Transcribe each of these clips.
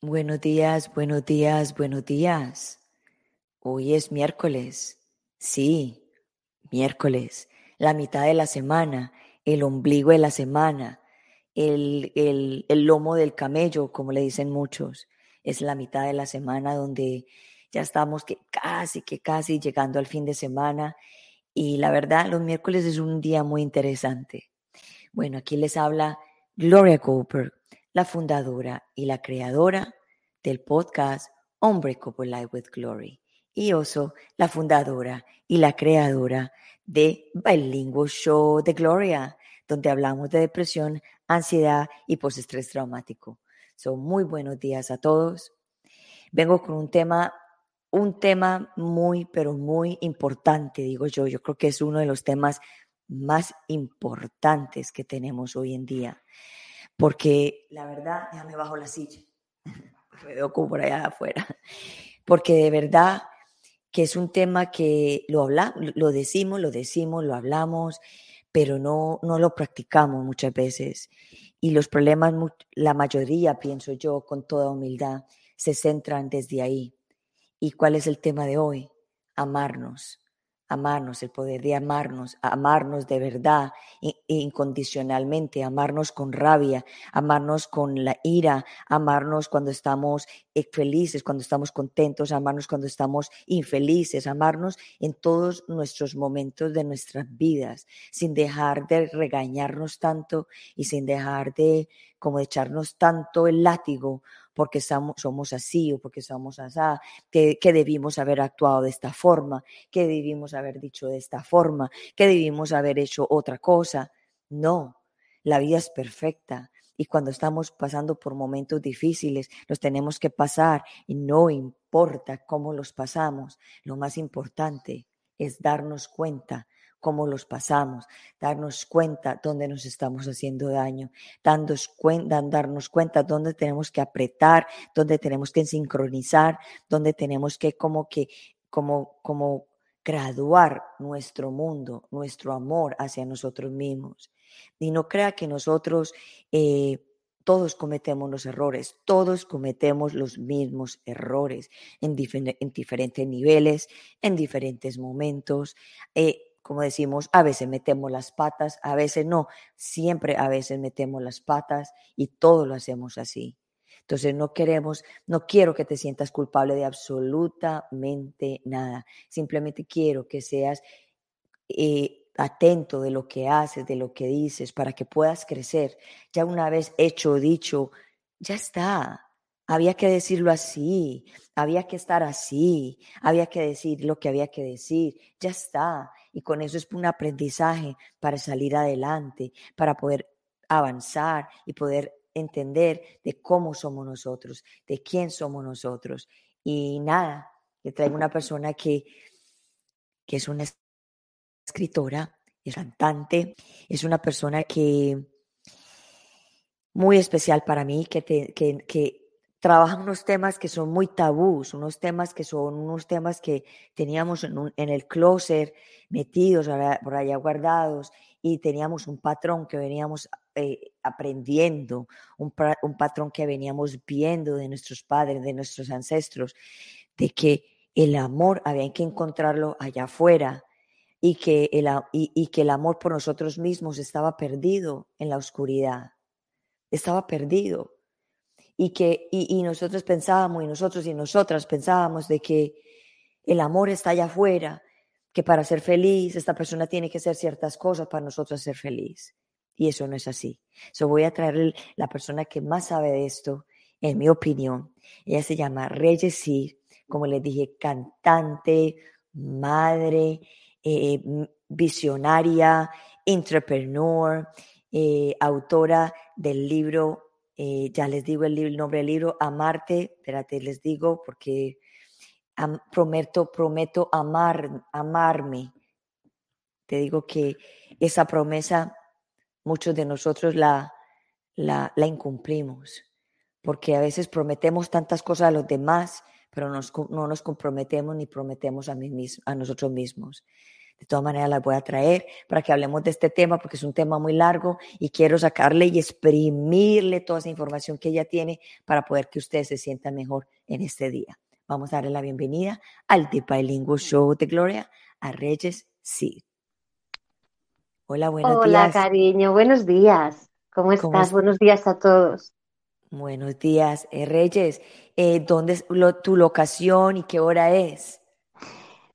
Buenos días, buenos días, buenos días. Hoy es miércoles. Sí, miércoles. La mitad de la semana, el ombligo de la semana, el, el, el lomo del camello, como le dicen muchos. Es la mitad de la semana donde ya estamos que casi, que casi llegando al fin de semana. Y la verdad, los miércoles es un día muy interesante. Bueno, aquí les habla Gloria Goldberg, la fundadora y la creadora del podcast Unbreakable Life with Glory. Y Oso, la fundadora y la creadora de Bilingual Show de Gloria, donde hablamos de depresión, ansiedad y postestrés traumático. Son muy buenos días a todos. Vengo con un tema, un tema muy, pero muy importante, digo yo. Yo creo que es uno de los temas más importantes que tenemos hoy en día. Porque la verdad, ya me bajo la silla. me veo como por allá afuera. Porque de verdad que es un tema que lo habla, lo decimos, lo decimos, lo hablamos, pero no, no lo practicamos muchas veces. Y los problemas, la mayoría, pienso yo, con toda humildad, se centran desde ahí. ¿Y cuál es el tema de hoy? Amarnos amarnos, el poder de amarnos, amarnos de verdad, incondicionalmente, amarnos con rabia, amarnos con la ira, amarnos cuando estamos felices, cuando estamos contentos, amarnos cuando estamos infelices, amarnos en todos nuestros momentos de nuestras vidas, sin dejar de regañarnos tanto y sin dejar de como echarnos tanto el látigo porque somos, así o porque somos así, que, que debimos haber actuado de esta forma, que debimos haber dicho de esta forma, que debimos haber hecho otra cosa. No, la vida es perfecta. Y cuando estamos pasando por momentos difíciles, los tenemos que pasar y no importa cómo los pasamos. Lo más importante es darnos cuenta cómo los pasamos, darnos cuenta dónde nos estamos haciendo daño, darnos cuenta, darnos cuenta dónde tenemos que apretar, dónde tenemos que sincronizar, dónde tenemos que como que, como, como graduar nuestro mundo, nuestro amor hacia nosotros mismos. Y no crea que nosotros eh, todos cometemos los errores, todos cometemos los mismos errores en, en diferentes niveles, en diferentes momentos. Eh, como decimos, a veces metemos las patas, a veces no, siempre a veces metemos las patas y todo lo hacemos así. Entonces no queremos, no quiero que te sientas culpable de absolutamente nada. Simplemente quiero que seas eh, atento de lo que haces, de lo que dices, para que puedas crecer. Ya una vez hecho, dicho, ya está. Había que decirlo así, había que estar así, había que decir lo que había que decir, ya está. Y con eso es un aprendizaje para salir adelante, para poder avanzar y poder entender de cómo somos nosotros, de quién somos nosotros. Y nada, le traigo una persona que, que es una escritora, es cantante, es una persona que muy especial para mí, que, que, que trabajan unos temas que son muy tabús, unos temas que son unos temas que teníamos en, el closet metidos por allá guardados y teníamos un patrón que veníamos eh, aprendiendo, un, un, patrón que veníamos viendo de nuestros padres, de nuestros ancestros, de que el amor había que encontrarlo allá afuera y que el, y que el amor por nosotros mismos estaba perdido en la oscuridad, estaba perdido y que y, nosotros pensábamos y nosotros y nosotras pensábamos de que el amor está allá afuera, que para ser feliz esta persona tiene que hacer ciertas cosas para nosotros ser feliz. Y eso no es así. So voy a traer la persona que más sabe de esto, en mi opinión. Ella se llama Reyes como les dije, cantante, madre, eh, visionaria, entrepreneur, eh, autora del libro eh, ya les digo el, nombre del libro, Amarte, espérate, les digo porque prometo, prometo amar, amarme. Te digo que esa promesa muchos de nosotros la, la, la incumplimos, porque a veces prometemos tantas cosas a los demás, pero no nos comprometemos ni prometemos a, a nosotros mismos. De todas maneras, las voy a traer para que hablemos de este tema porque es un tema muy largo y quiero sacarle y exprimirle toda esa información que ella tiene para poder que ustedes se sientan mejor en este día. Vamos a darle la bienvenida al The Bilingual Show de Gloria a Reyes Sí. Hola, buenos días. Hola, cariño, buenos días. ¿Cómo estás? buenos días a todos. Buenos días, eh, Reyes. Eh, ¿Dónde es tu locación y qué hora es?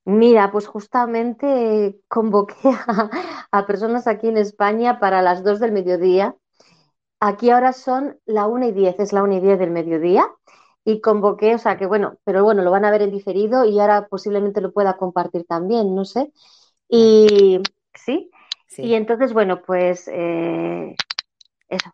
Mira, pues justamente convoqué a, personas aquí en España para las dos del mediodía. Aquí ahora son la una y diez, es la una y diez del mediodía. Y convoqué, o sea que bueno, pero bueno, lo van a ver en diferido y ahora posiblemente lo pueda compartir también, no sé. Y sí, y entonces, bueno, pues eh,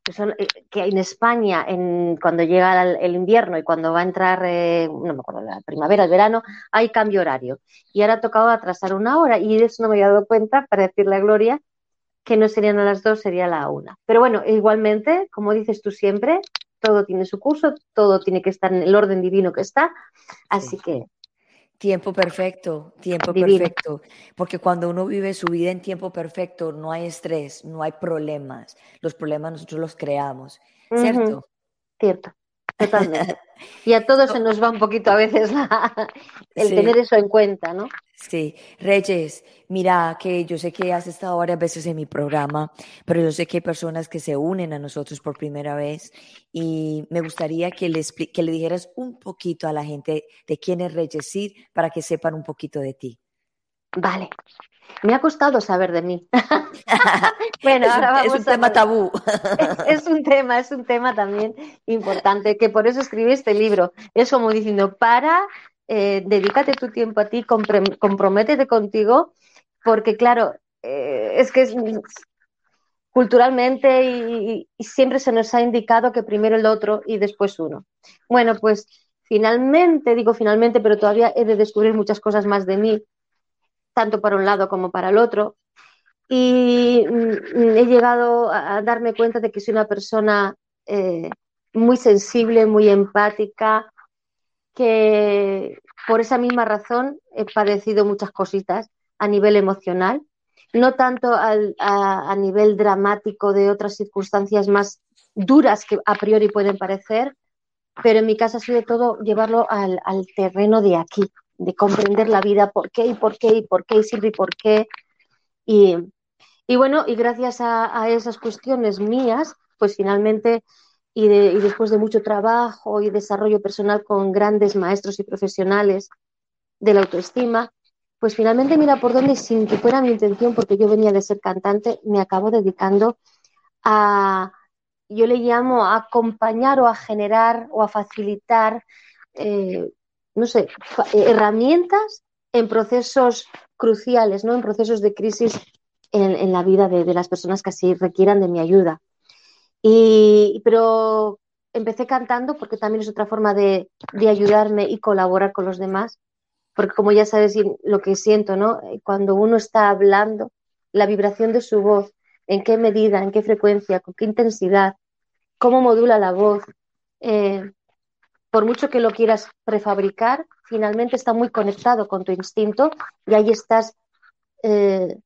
que, son, eh, que en España, en, cuando llega el, invierno y cuando va a entrar, eh, no me acuerdo, la primavera, el verano, hay cambio horario. Y ahora ha tocado atrasar una hora y de eso no me había dado cuenta para decirle a Gloria que no serían a las dos, sería a la una. Pero bueno, igualmente, como dices tú siempre, todo tiene su curso, todo tiene que estar en el orden divino que está. Así que Tiempo perfecto, tiempo perfecto. Porque cuando uno vive su vida en tiempo perfecto, no hay estrés, no hay problemas. Los problemas nosotros los creamos, ¿cierto? Cierto, totalmente. y a todos se nos va un poquito a veces el tener eso en cuenta, ¿no? Sí, Reyes, mira que yo sé que has estado varias veces en mi programa, pero yo sé que hay personas que se unen a nosotros por primera vez y me gustaría que le, que le dijeras un poquito a la gente de quién es Reyes para que sepan un poquito de ti. Vale, me ha costado saber de mí. bueno, es ahora un, vamos es un tema tabú. es, un tema, es un tema también importante, que por eso escribí este libro. Es como diciendo, para eh, dedícate tu tiempo a ti, comprométete contigo, porque claro, eh, es que es, culturalmente y, siempre se nos ha indicado que primero el otro y después uno. Bueno, pues finalmente, digo finalmente, pero todavía he de descubrir muchas cosas más de mí, tanto para un lado como para el otro. Y mm, he llegado a darme cuenta de que soy una persona eh, muy sensible, muy empática, que por esa misma razón he padecido muchas cositas a nivel emocional, no tanto a, nivel dramático de otras circunstancias más duras que a priori pueden parecer, pero en mi caso ha sido todo llevarlo al, terreno de aquí, de comprender la vida, por qué y por qué y por qué y siempre y por qué. Y, bueno, y gracias a, a, esas cuestiones mías, pues finalmente y, después de mucho trabajo y desarrollo personal con grandes maestros y profesionales de la autoestima, pues finalmente mira por dónde, sin que fuera mi intención, porque yo venía de ser cantante, me acabo dedicando a, yo le llamo a acompañar o a generar o a facilitar, eh, no sé, herramientas en procesos cruciales, ¿no? En procesos de crisis en, la vida de, de, las personas que así requieran de mi ayuda. Y, pero empecé cantando porque también es otra forma de, ayudarme y colaborar con los demás, porque como ya sabes lo que siento, ¿no? Cuando uno está hablando, la vibración de su voz, en qué medida, en qué frecuencia, con qué intensidad, cómo modula la voz, eh, por mucho que lo quieras prefabricar, finalmente está muy conectado con tu instinto y ahí estás eh,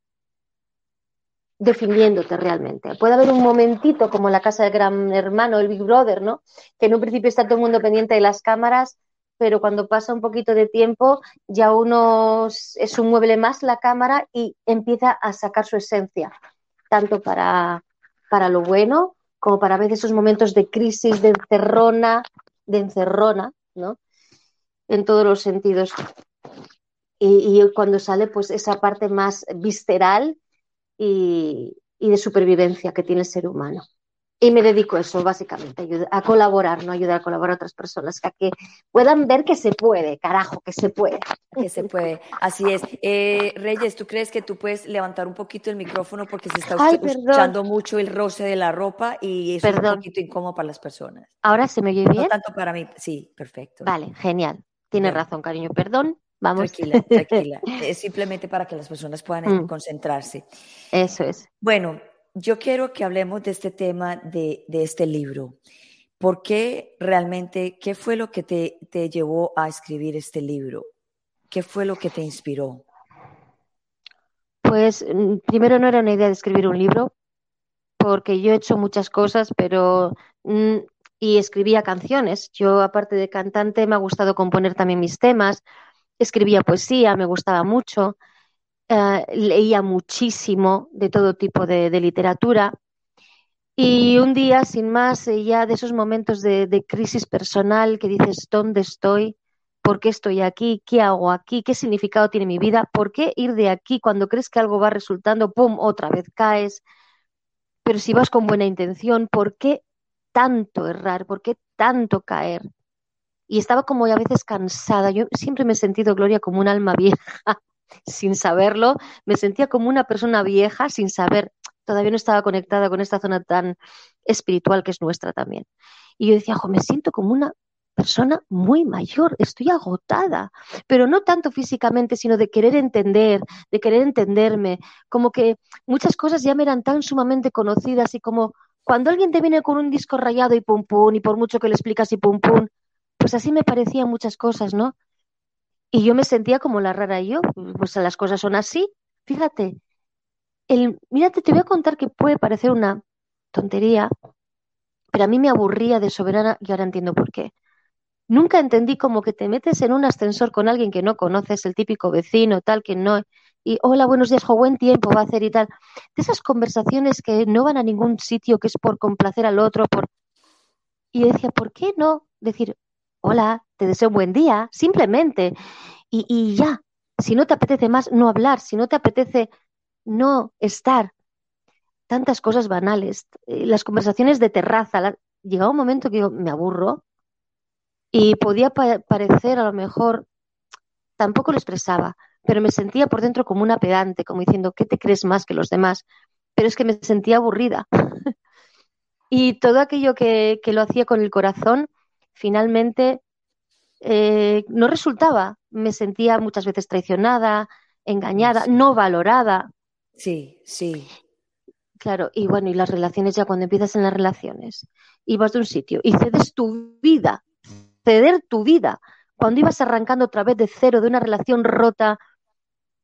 definiéndote realmente. Puede haber un momentito como la casa del gran hermano, el Big Brother, ¿no? Que en un principio está todo el mundo pendiente de las cámaras, pero cuando pasa un poquito de tiempo ya uno es un mueble más la cámara y empieza a sacar su esencia, tanto para, para lo bueno como para ver esos momentos de crisis, de encerrona, de encerrona, ¿no? En todos los sentidos. Y, y cuando sale, pues esa parte más visceral, y, de supervivencia que tiene el ser humano. Y me dedico a eso, básicamente, a colaborar, no ayudar a colaborar a otras personas, a que puedan ver que se puede, carajo, que se puede. Que se puede, así es. Eh, Reyes, ¿tú crees que tú puedes levantar un poquito el micrófono porque se está escuchando mucho el roce de la ropa y es un poquito incómodo para las personas? ¿Ahora se me oye bien? No tanto para mí, sí, perfecto. Vale, genial. Tienes razón, cariño, perdón. Vamos. Tranquila, tranquila. es simplemente para que las personas puedan mm. concentrarse. Eso es. Bueno, yo quiero que hablemos de este tema de, este libro, ¿Por qué realmente, qué fue lo que te, te llevó a escribir este libro? ¿Qué fue lo que te inspiró? Pues mm, primero no era una idea de escribir un libro, porque yo he hecho muchas cosas, pero mm, y escribía canciones. Yo, aparte de cantante, me ha gustado componer también mis temas. Escribía poesía, me gustaba mucho. Eh, leía muchísimo de todo tipo de, literatura. Y un día, sin más, ya de esos momentos de, de crisis personal que dices, ¿dónde estoy? ¿Por qué estoy aquí? ¿Qué hago aquí? ¿Qué significado tiene mi vida? ¿Por qué ir de aquí cuando crees que algo va resultando? ¡Pum! Otra vez caes. Pero si vas con buena intención, ¿por qué tanto errar? ¿Por qué tanto caer? Y estaba como a veces cansada. Yo siempre me he sentido, Gloria, como un alma vieja, sin saberlo. Me sentía como una persona vieja, sin saber. Todavía no estaba conectada con esta zona tan espiritual que es nuestra también. Y yo decía, jo, me siento como una persona muy mayor, estoy agotada, pero no tanto físicamente, sino de querer entender, de querer entenderme, como que muchas cosas ya me eran tan sumamente conocidas y como cuando alguien te viene con un disco rayado y pum pum, y por mucho que le explicas y pum pum, pues así me parecían muchas cosas, ¿no? Y yo me sentía como la rara yo, pues las cosas son así. Fíjate, el, mírate, te voy a contar que puede parecer una tontería, pero a mí me aburría de soberana y ahora entiendo por qué. Nunca entendí como que te metes en un ascensor con alguien que no conoces, el típico vecino, tal, que no, y hola, buenos días, jo, buen tiempo va a hacer y tal. De esas conversaciones que no van a ningún sitio, que es por complacer al otro, por... Y decía, ¿por qué no decir, hola, te deseo buen día, simplemente? Y, y ya, si no te apetece más, no hablar, si no te apetece no estar. Tantas cosas banales. Eh, las conversaciones de terraza, llegaba un momento que yo me aburro y podía parecer a lo mejor, tampoco lo expresaba, pero me sentía por dentro como una pedante, como diciendo, ¿qué te crees más que los demás? Pero es que me sentía aburrida. y todo aquello que, lo hacía con el corazón, finalmente eh, no resultaba. Me sentía muchas veces traicionada, engañada, no valorada. Sí, sí. Claro, y bueno, y las relaciones, ya cuando empiezas en las relaciones, ibas de un sitio y cedes tu vida, ceder tu vida, cuando ibas arrancando otra vez de cero de una relación rota,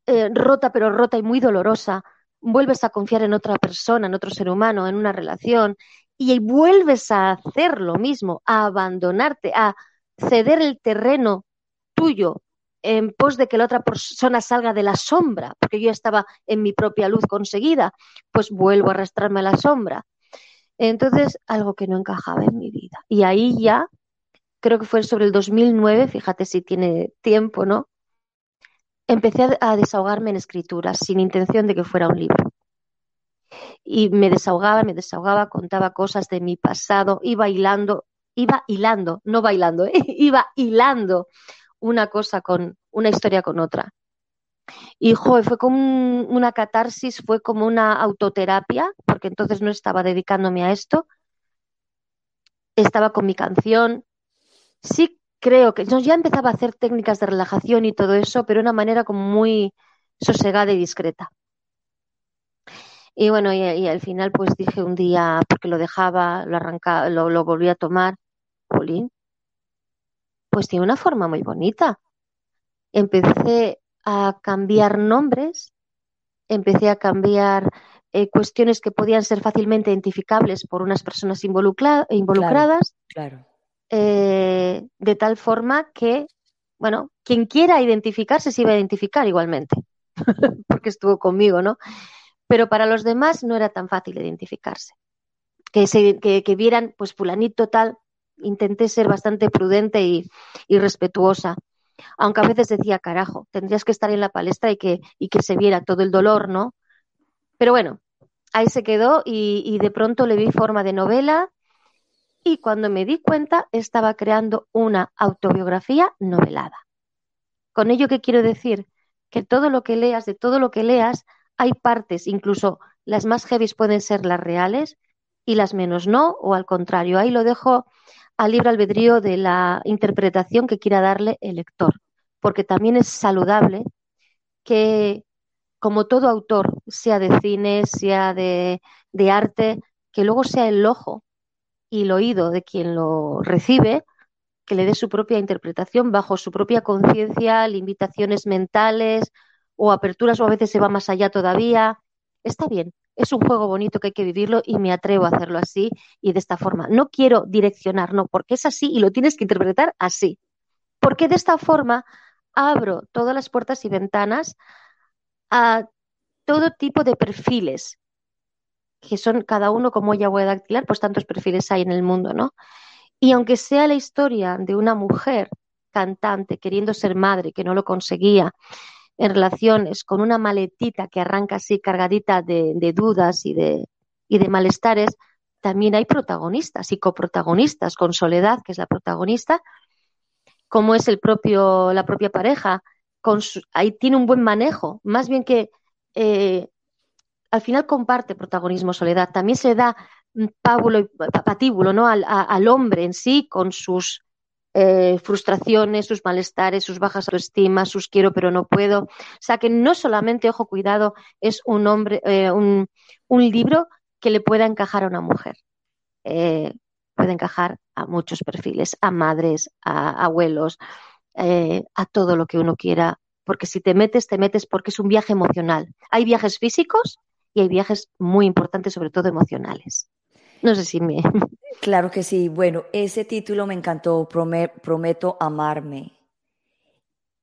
eh, rota pero rota y muy dolorosa, vuelves a confiar en otra persona, en otro ser humano, en una relación, y vuelves a hacer lo mismo, a abandonarte, a ceder el terreno tuyo en pos de que la otra persona salga de la sombra, porque yo estaba en mi propia luz conseguida, pues vuelvo a arrastrarme a la sombra. Entonces, algo que no encajaba en mi vida. Y ahí ya, creo que fue sobre el 2009, fíjate si tiene tiempo, ¿no? empecé a desahogarme en escrituras sin intención de que fuera un libro. Y me desahogaba, me desahogaba, contaba cosas de mi pasado, iba hilando, iba hilando, no bailando, ¿eh? iba hilando una cosa con una historia con otra. Y fue como una catarsis, fue como una autoterapia, porque entonces no estaba dedicándome a esto. Estaba con mi canción. Sí creo que ya empezaba a hacer técnicas de relajación y todo eso, pero de una manera como muy sosegada y discreta. Y bueno, y, al final pues dije un día, porque lo dejaba, lo arrancaba, lo volví a tomar, Jolín, pues tiene una forma muy bonita. Empecé a cambiar nombres, empecé a cambiar eh, cuestiones que podían ser fácilmente identificables por unas personas involucradas. claro. Eh, de tal forma que, bueno, quien quiera identificarse se iba a identificar igualmente, porque estuvo conmigo, ¿no? Pero para los demás no era tan fácil identificarse. Que, se, que, vieran, pues fulanito tal, intenté ser bastante prudente y, respetuosa. Aunque a veces decía, carajo, tendrías que estar en la palestra y que, y que se viera todo el dolor, ¿no? Pero bueno, ahí se quedó y, de pronto le vi forma de novela y cuando me di cuenta estaba creando una autobiografía novelada. Con ello, ¿qué quiero decir? Que todo lo que leas, de todo lo que leas, hay partes, incluso las más heavy pueden ser las reales y las menos no, o al contrario. Ahí lo dejo al libre albedrío de la interpretación que quiera darle el lector, porque también es saludable que, como todo autor, sea de cine, sea de, arte, que luego sea el ojo y el oído de quien lo recibe, que le dé su propia interpretación bajo su propia conciencia, limitaciones mentales o aperturas o a veces se va más allá todavía. Está bien, es un juego bonito que hay que vivirlo y me atrevo a hacerlo así y de esta forma. No quiero direccionar, no, porque es así y lo tienes que interpretar así. Porque de esta forma abro todas las puertas y ventanas a todo tipo de perfiles, que son cada uno como ella voy a dactilar, pues tantos perfiles hay en el mundo, ¿no? Y aunque sea la historia de una mujer cantante queriendo ser madre, que no lo conseguía, en relaciones con una maletita que arranca así cargadita de, dudas y de, y de malestares, también hay protagonistas y coprotagonistas, con Soledad, que es la protagonista, como es el propio, la propia pareja, ahí tiene un buen manejo, más bien que eh, al final comparte protagonismo Soledad, también se da pábulo y patíbulo ¿no? al hombre en sí con sus eh, frustraciones, sus malestares, sus bajas autoestimas, sus quiero pero no puedo. O sea que no solamente, ojo, cuidado, es un hombre, eh, un, libro que le pueda encajar a una mujer. Eh, puede encajar a muchos perfiles, a madres, a abuelos, a todo lo que uno quiera, porque si te metes, te metes porque es un viaje emocional. Hay viajes físicos y hay viajes muy importantes, sobre todo emocionales. No sé si me... Claro que sí. Bueno, ese título me encantó, Prometo amarme.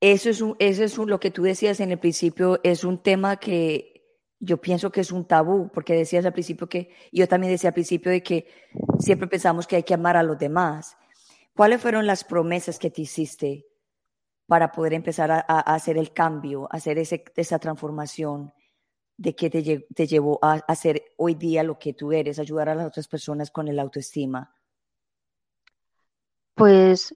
Eso es, un, eso es lo que tú decías en el principio, es un tema que yo pienso que es un tabú, porque decías al principio que, yo también decía al principio de que siempre pensamos que hay que amar a los demás. ¿Cuáles fueron las promesas que te hiciste para poder empezar a, hacer el cambio, a hacer ese, esa transformación? De qué te, llevó a hacer hoy día lo que tú eres, ayudar a las otras personas con el autoestima? Pues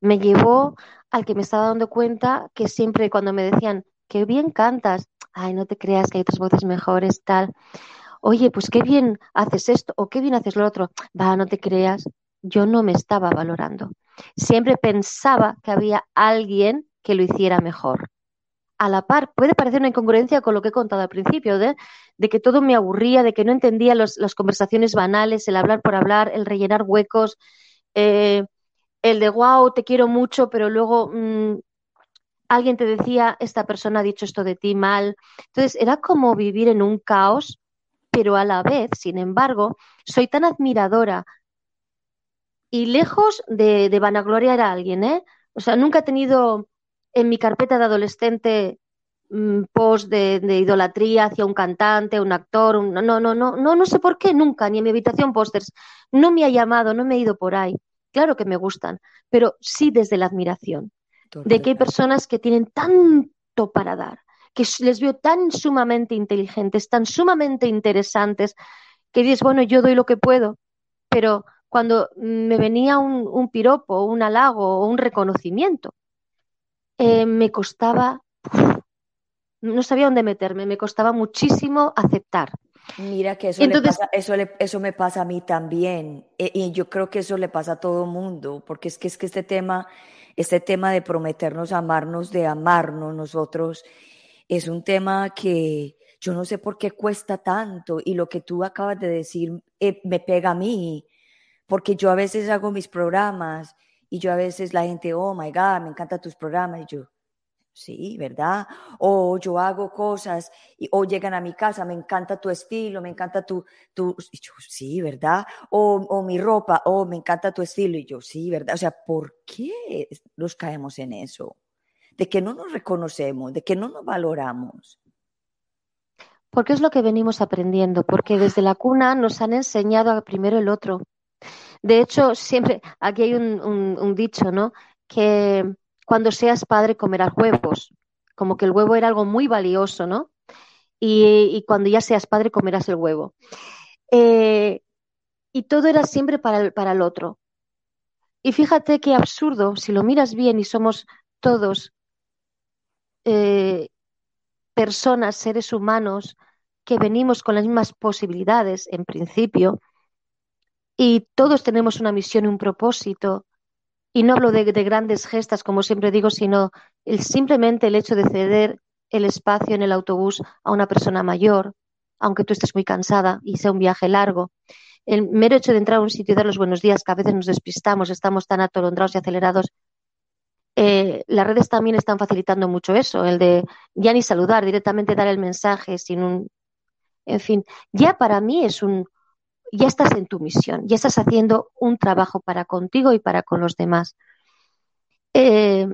me llevó al que me estaba dando cuenta que siempre cuando me decían, qué bien cantas, ay, no te creas que hay otras voces mejores, tal. Oye, pues qué bien haces esto o qué bien haces lo otro. Va, no te creas, yo no me estaba valorando. Siempre pensaba que había alguien que lo hiciera mejor a la par. Puede parecer una incongruencia con lo que he contado al principio, de, que todo me aburría, de que no entendía las conversaciones banales, el hablar por hablar, el rellenar huecos, eh, el de wow, te quiero mucho, pero luego mm, alguien te decía, esta persona ha dicho esto de ti mal. Entonces, era como vivir en un caos, pero a la vez, sin embargo, soy tan admiradora y lejos de, de vanagloriar a alguien, ¿eh? O sea, nunca he tenido en mi carpeta de adolescente mm, post de, idolatría hacia un cantante, un actor, no, no, no, no, no, no sé por qué nunca, ni en mi habitación pósters, no me ha llamado, no me he ido por ahí. Claro que me gustan, pero sí desde la admiración, de que hay personas que tienen tanto para dar, que les veo tan sumamente inteligentes, tan sumamente interesantes, que dices, bueno, yo doy lo que puedo, pero cuando me venía un, un piropo, un halago o un reconocimiento, eh, me costaba, no sabía dónde meterme, me costaba muchísimo aceptar. Mira que eso, eso, eso me pasa a mí también. E, y yo creo que eso le pasa a todo mundo, porque es que, es que este tema, este tema de prometernos amarnos, de amarnos nosotros, es un tema que yo no sé por qué cuesta tanto. Y lo que tú acabas de decir eh, me pega a mí, porque yo a veces hago mis programas y yo a veces la gente, oh my God, me encantan tus programas. Y yo, sí, ¿verdad? O yo hago cosas y, o llegan a mi casa, me encanta tu estilo, me encanta tu, tu y yo, sí, ¿verdad? O, o mi ropa, oh, me encanta tu estilo. Y yo, sí, ¿verdad? O sea, ¿por qué nos caemos en eso? De que no nos reconocemos, de que no nos valoramos. Porque es lo que venimos aprendiendo, porque desde la cuna nos han enseñado primero el otro, de hecho, siempre, aquí hay un, dicho, ¿no? Que cuando seas padre comerás huevos, como que el huevo era algo muy valioso, ¿no? Y, cuando ya seas padre comerás el huevo. Eh, y todo era siempre para el, para el otro. Y fíjate qué absurdo, si lo miras bien y somos todos eh, personas, seres humanos, que venimos con las mismas posibilidades, en principio, y todos tenemos una misión y un propósito. Y no hablo de, grandes gestas, como siempre digo, sino el, simplemente el hecho de ceder el espacio en el autobús a una persona mayor, aunque tú estés muy cansada y sea un viaje largo. el mero hecho de entrar a un sitio y dar los buenos días, que a veces nos despistamos, estamos tan atolondrados y acelerados, eh, las redes también están facilitando mucho eso, el de ya ni saludar, directamente dar el mensaje sin un... En fin, ya para mí es un... Ya estás en tu misión, ya estás haciendo un trabajo para contigo y para con los demás. Eh,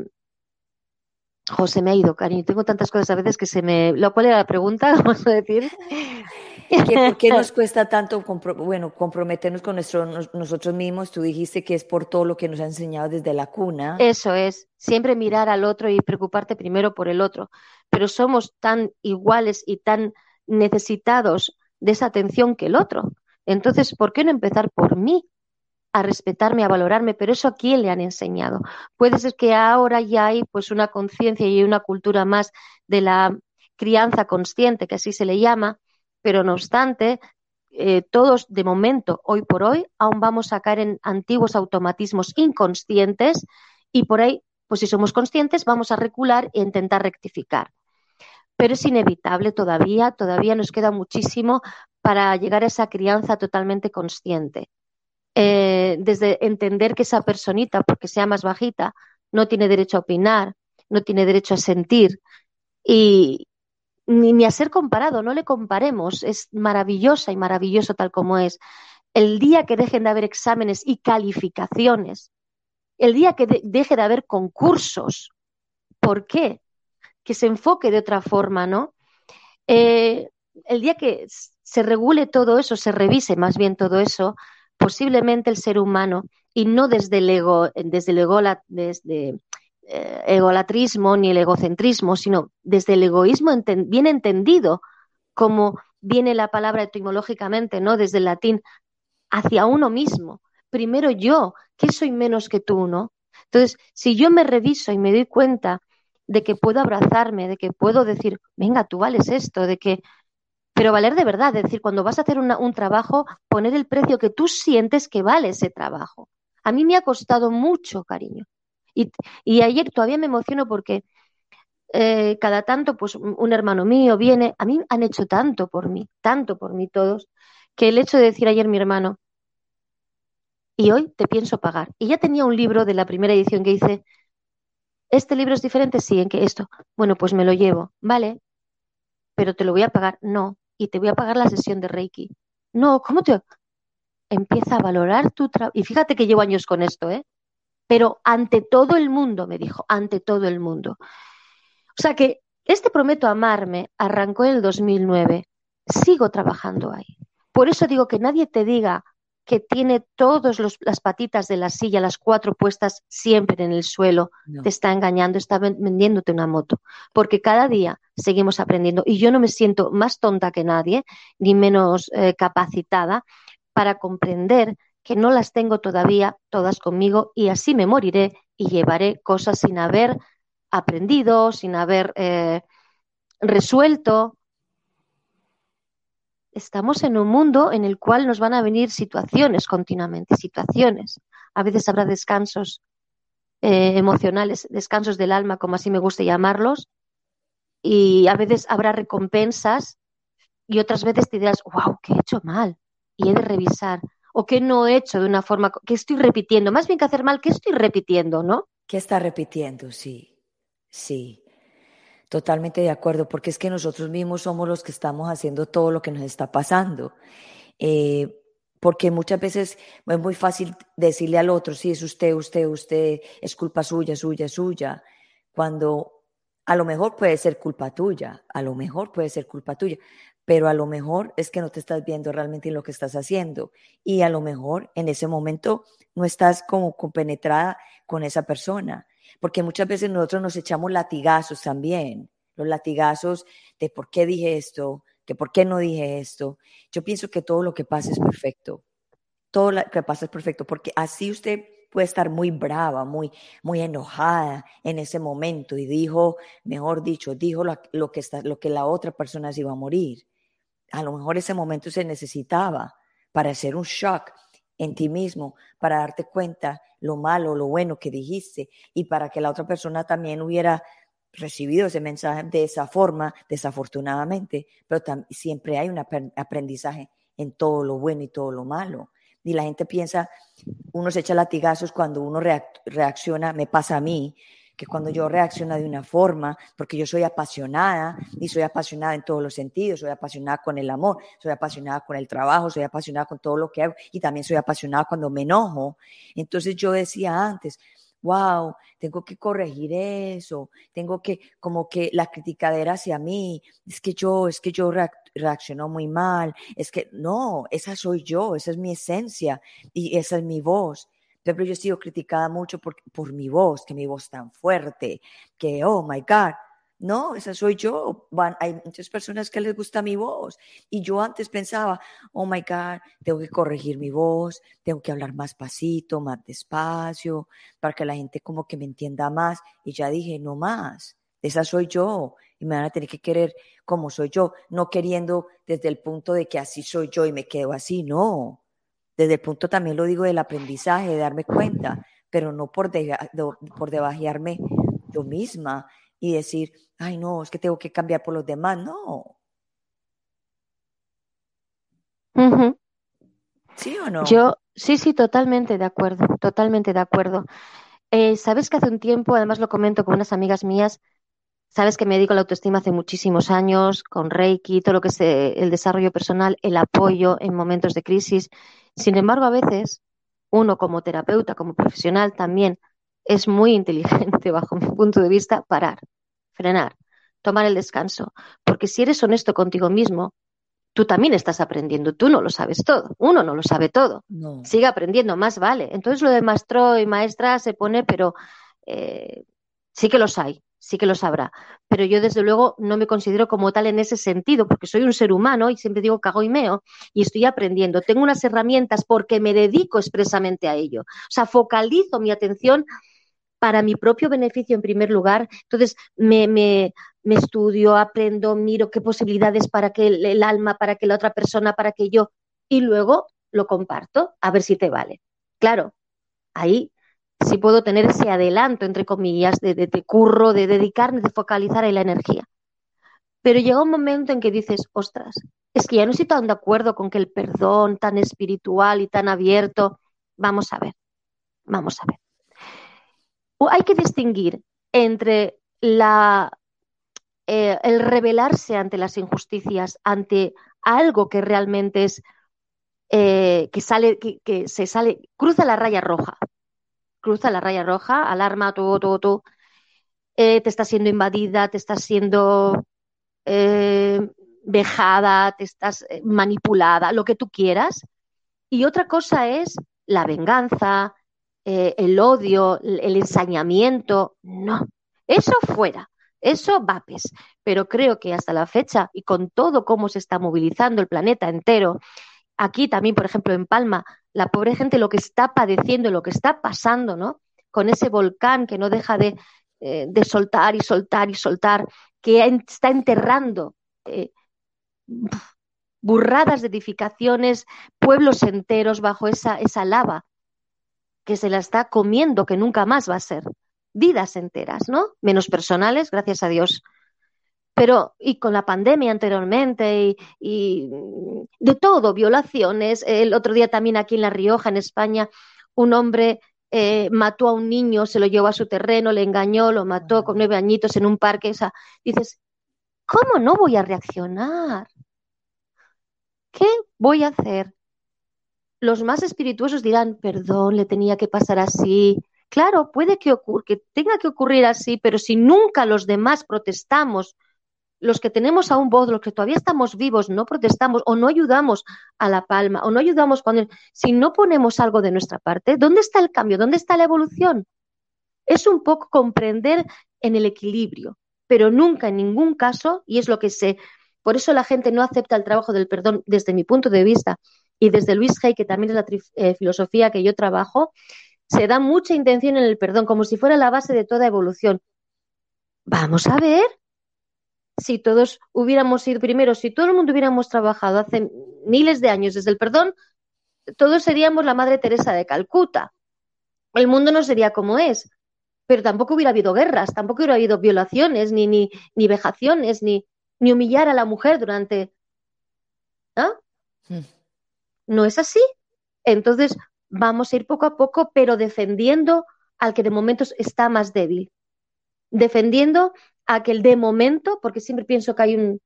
José me ha ido, cariño. Tengo tantas cosas a veces que se me. ¿Lo cual era la pregunta? Vamos a decir. ¿Por qué nos cuesta tanto bueno, comprometernos con nuestro, nosotros mismos? Tú dijiste que es por todo lo que nos ha enseñado desde la cuna. Eso es, siempre mirar al otro y preocuparte primero por el otro. Pero somos tan iguales y tan necesitados de esa atención que el otro. Entonces, ¿por qué no empezar por mí? a respetarme, a valorarme, pero eso a quién le han enseñado. Puede ser que ahora ya hay pues una conciencia y una cultura más de la crianza consciente, que así se le llama, pero no obstante, eh, todos de momento, hoy por hoy, aún vamos a caer en antiguos automatismos inconscientes y por ahí, pues si somos conscientes, vamos a recular e intentar rectificar. Pero es inevitable todavía, todavía nos queda muchísimo para llegar a esa crianza totalmente consciente. Eh, desde entender que esa personita, porque sea más bajita, no tiene derecho a opinar, no tiene derecho a sentir y ni, a ser comparado, no le comparemos, es maravillosa y maravilloso tal como es. El día que dejen de haber exámenes y calificaciones, el día que deje de haber concursos, ¿por qué? Que se enfoque de otra forma, ¿no? Eh, el día que se regule todo eso, se revise más bien todo eso, posiblemente el ser humano, y no desde el, ego, desde el desde, eh, egolatrismo ni el egocentrismo, sino desde el egoísmo bien entendido, como viene la palabra etimológicamente, ¿no? Desde el latín, hacia uno mismo. Primero yo, que soy menos que tú, ¿no? Entonces, si yo me reviso y me doy cuenta de que puedo abrazarme, de que puedo decir, venga, tú vales esto, de que pero valer de verdad, es decir, cuando vas a hacer un trabajo, poner el precio que tú sientes que vale ese trabajo. A mí me ha costado mucho, cariño. Y, ayer todavía me emociono porque eh, cada tanto, pues un hermano mío viene, a mí han hecho tanto por mí, tanto por mí todos, que el hecho de decir ayer mi hermano, y hoy te pienso pagar. Y ya tenía un libro de la primera edición que dice, ¿este libro es diferente? Sí, en que esto, bueno, pues me lo llevo, ¿vale? Pero te lo voy a pagar. No, y te voy a pagar la sesión de Reiki. No, ¿cómo te...? Empieza a valorar tu trabajo. Y fíjate que llevo años con esto, ¿eh? Pero ante todo el mundo, me dijo, ante todo el mundo. O sea que este Prometo Amarme arrancó en el 2009. Sigo trabajando ahí. Por eso digo que nadie te diga que tiene todas las patitas de la silla, las cuatro puestas siempre en el suelo, te está engañando, está vendiéndote una moto. Porque cada día seguimos aprendiendo y yo no me siento más tonta que nadie, ni menos eh, capacitada para comprender que no las tengo todavía todas conmigo y así me moriré y llevaré cosas sin haber aprendido, sin haber eh, resuelto, estamos en un mundo en el cual nos van a venir situaciones continuamente, situaciones. A veces habrá descansos eh, emocionales, descansos del alma, como así me gusta llamarlos, y a veces habrá recompensas y otras veces te dirás, wow, ¿qué he hecho mal? Y he de revisar. O qué no he hecho de una forma, que estoy repitiendo. Más bien que hacer mal, ¿qué estoy repitiendo, no? ¿Qué está repitiendo? Sí, sí. Totalmente de acuerdo, porque es que nosotros mismos somos los que estamos haciendo todo lo que nos está pasando. Eh, porque muchas veces es muy fácil decirle al otro, sí, es usted, usted, usted, es culpa suya, suya, suya, cuando a lo mejor puede ser culpa tuya, a lo mejor puede ser culpa tuya, pero a lo mejor es que no te estás viendo realmente en lo que estás haciendo y a lo mejor en ese momento no estás como compenetrada con esa persona porque muchas veces nosotros nos echamos latigazos también, los latigazos de por qué dije esto, que por qué no dije esto. Yo pienso que todo lo que pasa es perfecto, todo lo que pasa es perfecto, porque así usted puede estar muy brava, muy, muy enojada en ese momento y dijo, mejor dicho, dijo lo, que, está, lo que la otra persona se iba a morir. A lo mejor ese momento se necesitaba para hacer un shock en ti mismo, para darte cuenta lo malo, lo bueno que dijiste y para que la otra persona también hubiera recibido ese mensaje de esa forma, desafortunadamente, pero siempre hay un aprendizaje en todo lo bueno y todo lo malo. Y la gente piensa, uno se echa latigazos cuando uno reacciona, me pasa a mí, que cuando yo reacciono de una forma, porque yo soy apasionada y soy apasionada en todos los sentidos, soy apasionada con el amor, soy apasionada con el trabajo, soy apasionada con todo lo que hago y también soy apasionada cuando me enojo. Entonces yo decía antes, wow, tengo que corregir eso, tengo que, como que la criticadera hacia mí, es que yo, es que yo reacciono muy mal, es que no, esa soy yo, esa es mi esencia y esa es mi voz. Pero yo he sido criticada mucho por, por mi voz, que mi voz tan fuerte, que, oh my God, no, esa soy yo. Hay muchas personas que les gusta mi voz. Y yo antes pensaba, oh my God, tengo que corregir mi voz, tengo que hablar más pasito, más despacio, para que la gente como que me entienda más. Y ya dije, no más, esa soy yo. Y me van a tener que querer como soy yo, no queriendo desde el punto de que así soy yo y me quedo así, no desde el punto también lo digo del aprendizaje, de darme cuenta, pero no por, de, por debajearme yo misma y decir, ay no, es que tengo que cambiar por los demás, no. ¿Sí o no? Yo, sí, sí, totalmente de acuerdo, totalmente de acuerdo. Eh, Sabes que hace un tiempo, además lo comento con unas amigas mías, sabes que me dedico a la autoestima hace muchísimos años, con Reiki, todo lo que es eh, el desarrollo personal, el apoyo en momentos de crisis. Sin embargo, a veces uno como terapeuta, como profesional también es muy inteligente bajo mi punto de vista parar, frenar, tomar el descanso, porque si eres honesto contigo mismo, tú también estás aprendiendo, tú no lo sabes todo, uno no lo sabe todo, sigue aprendiendo, más vale. Entonces lo de maestro y maestra se pone, pero eh, sí que los hay, sí que lo sabrá. Pero yo, desde luego, no me considero como tal en ese sentido, porque soy un ser humano y siempre digo cago y meo y estoy aprendiendo. Tengo unas herramientas porque me dedico expresamente a ello. O sea, focalizo mi atención para mi propio beneficio en primer lugar. Entonces, me, estudio, aprendo, miro qué posibilidades para que el alma, para que la otra persona, para que yo, y luego lo comparto, a ver si te vale. Claro, ahí si puedo tener ese adelanto, entre comillas, de, de, curro, de dedicarme, de focalizar ahí la energía. Pero llega un momento en que dices, ostras, es que ya no estoy tan de acuerdo con que el perdón tan espiritual y tan abierto, vamos a ver, vamos a ver. hay que distinguir entre la, eh, el rebelarse ante las injusticias, ante algo que realmente es, eh, que sale, que, que se sale, cruza la raya roja, cruza la raya roja, alarma, todo, todo, todo, eh, te estás siendo invadida, te estás siendo eh, vejada, te estás eh, manipulada, lo que tú quieras. Y otra cosa es la venganza, el odio, el ensañamiento. No, eso fuera. Eso vapes. Pero creo que hasta la fecha y con todo cómo se está movilizando el planeta entero, aquí también, por ejemplo, en Palma, la pobre gente lo que está padeciendo, lo que está pasando, ¿no? Con ese volcán que no deja de, eh, soltar y soltar y soltar, que está enterrando eh, burradas de edificaciones, pueblos enteros bajo esa lava, que se la está comiendo, que nunca más va a ser. Vidas enteras, ¿no? Menos personales, gracias a Dios pero y con la pandemia anteriormente y, de todo, violaciones. El otro día también aquí en La Rioja, en España, un hombre eh, mató a un niño, se lo llevó a su terreno, le engañó, lo mató con nueve añitos en un parque. O sea, dices, ¿cómo no voy a reaccionar? ¿Qué voy a hacer? Los más espirituosos dirán, perdón, le tenía que pasar así. Claro, puede que, que tenga que ocurrir así, pero si nunca los demás protestamos los que tenemos aún voz, los que todavía estamos vivos, no protestamos o no ayudamos a La Palma o no ayudamos cuando, si no ponemos algo de nuestra parte, ¿dónde está el cambio? ¿Dónde está la evolución? Es un poco comprender en el equilibrio, pero nunca en ningún caso, y es lo que sé, por eso la gente no acepta el trabajo del perdón desde mi punto de vista y desde Luis Hay, que también es la eh, filosofía que yo trabajo, se da mucha intención en el perdón, como si fuera la base de toda evolución. Vamos a ver, si todos hubiéramos ido primero, si todo el mundo hubiéramos trabajado hace miles de años desde el perdón, todos seríamos la Madre Teresa de Calcuta. El mundo no sería como es, pero tampoco hubiera habido guerras, tampoco hubiera habido violaciones, ni, ni, ni vejaciones, ni, ni humillar a la mujer durante. ¿no? Hmm. no es así. Entonces, vamos a ir poco a poco, pero defendiendo al que de momento está más débil. Defendiendo a que el de momento, porque siempre pienso que hay un,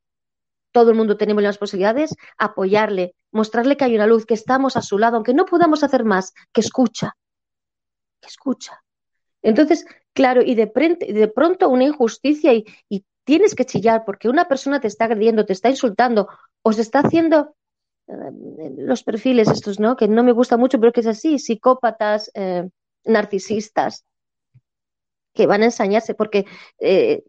todo el mundo tenemos las posibilidades, apoyarle, mostrarle que hay una luz, que estamos a su lado, aunque no podamos hacer más, que escucha, que escucha. Entonces, claro, y de, de pronto una injusticia y, y, tienes que chillar porque una persona te está agrediendo, te está insultando o se está haciendo eh, los perfiles estos, ¿no? Que no me gusta mucho, pero que es así, psicópatas, eh, narcisistas, que van a ensañarse porque eh,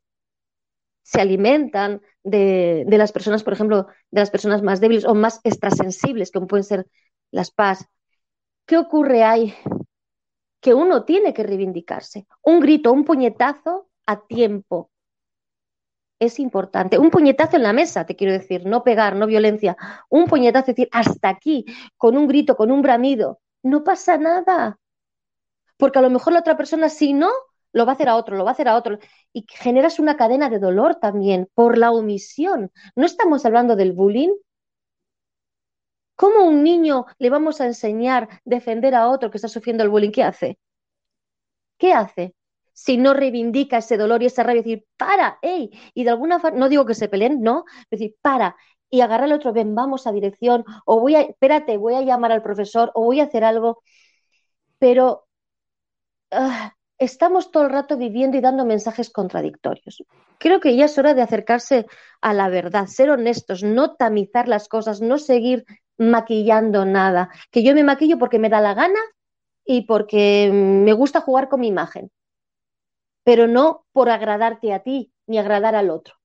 se alimentan de, de, las personas, por ejemplo, de las personas más débiles o más extrasensibles, como pueden ser las paz. ¿Qué ocurre ahí? Que uno tiene que reivindicarse. Un grito, un puñetazo a tiempo, es importante. Un puñetazo en la mesa, te quiero decir, no pegar, no violencia. Un puñetazo, es decir, hasta aquí, con un grito, con un bramido. No pasa nada. Porque a lo mejor la otra persona, si no, lo va a hacer a otro, lo va a hacer a otro. Y generas una cadena de dolor también por la omisión. No estamos hablando del bullying. ¿Cómo un niño le vamos a enseñar a defender a otro que está sufriendo el bullying? ¿Qué hace? ¿Qué hace? si no reivindica ese dolor y esa rabia, decir, para, hey, y de alguna forma, no digo que se peleen, no, decir, para, y agarrar al otro, ven, vamos a dirección, o voy a, espérate, voy a llamar al profesor, o voy a hacer algo, pero uh, estamos todo el rato viviendo y dando mensajes contradictorios. Creo que ya es hora de acercarse a la verdad, ser honestos, no tamizar las cosas, no seguir maquillando nada, que yo me maquillo porque me da la gana y porque me gusta jugar con mi imagen pero no por agradarte a ti ni agradar al otro.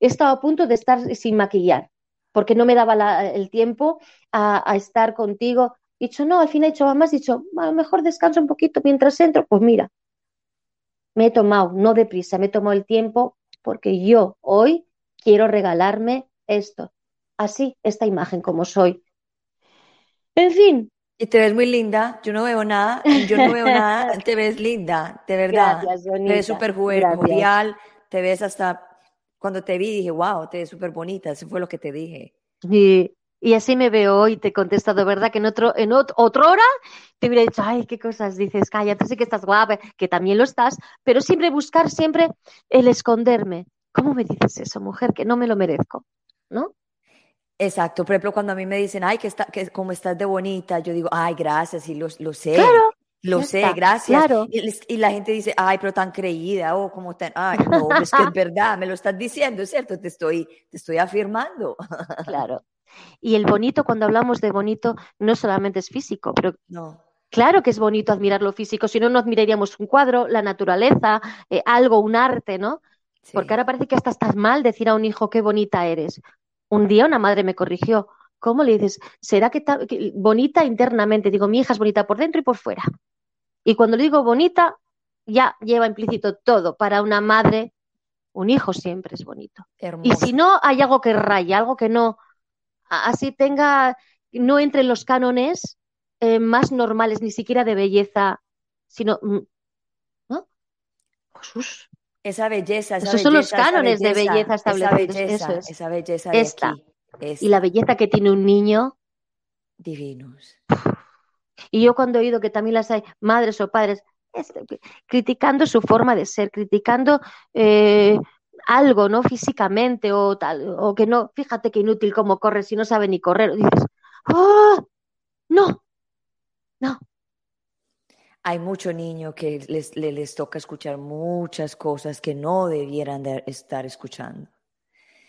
He estado a punto de estar sin maquillar, porque no me daba el tiempo a, estar contigo. He dicho, no, al fin he dicho, más, he dicho, a lo mejor descanso un poquito mientras entro. Pues mira, me he tomado, no deprisa, me he tomado el tiempo porque yo hoy quiero regalarme esto, así, esta imagen como soy. En fin, y te ves muy linda, yo no veo nada, yo no veo nada, te ves linda, de verdad. Gracias, te ves súper jovial, te ves hasta, cuando te vi dije, wow, te ves súper bonita, eso fue lo que te dije. Y, y así me veo hoy, te he contestado, ¿verdad? Que en otro, en otro, hora te hubiera dicho, ay, qué cosas dices, cállate, sé que estás guapa, que también lo estás, pero siempre buscar siempre el esconderme. ¿Cómo me dices eso, mujer? Que no me lo merezco, ¿no? Exacto, por ejemplo, cuando a mí me dicen, ay, que, está, que como estás de bonita, yo digo, ay, gracias, y lo, lo sé. Claro. Lo sé, gracias. Y, la gente dice, ay, pero tan creída, o oh, como tan, ay, no, es que es verdad, me lo estás diciendo, es cierto, te estoy, te estoy afirmando. Claro. Y el bonito, cuando hablamos de bonito, no solamente es físico, pero no. Claro que es bonito admirar lo físico, si no, no admiraríamos un cuadro, la naturaleza, eh, algo, un arte, ¿no? Porque ahora parece que hasta estás mal decir a un hijo qué bonita eres. Un día una madre me corrigió. ¿Cómo le dices? ¿Será que, está bonita internamente? Digo, mi hija es bonita por dentro y por fuera. Y cuando le digo bonita, ya lleva implícito todo. Para una madre, un hijo siempre es bonito. Y si no, hay algo que raya, algo que no, así tenga, no entre los cánones eh, más normales, ni siquiera de belleza, sino, mm, ¿no? Jesús, esa belleza, esa Esos son los cánones de belleza establecidos. Esa belleza, esa belleza de esta. Y la belleza que tiene un niño. Divinos. Y yo cuando he oído que también las hay madres o padres criticando su forma de ser, criticando eh, algo, ¿no? Físicamente o tal, o que no, fíjate que inútil cómo corre si no sabe ni correr. dices, ¡oh! No, no, hay mucho niño que les, les, toca escuchar muchas cosas que no debieran de estar escuchando.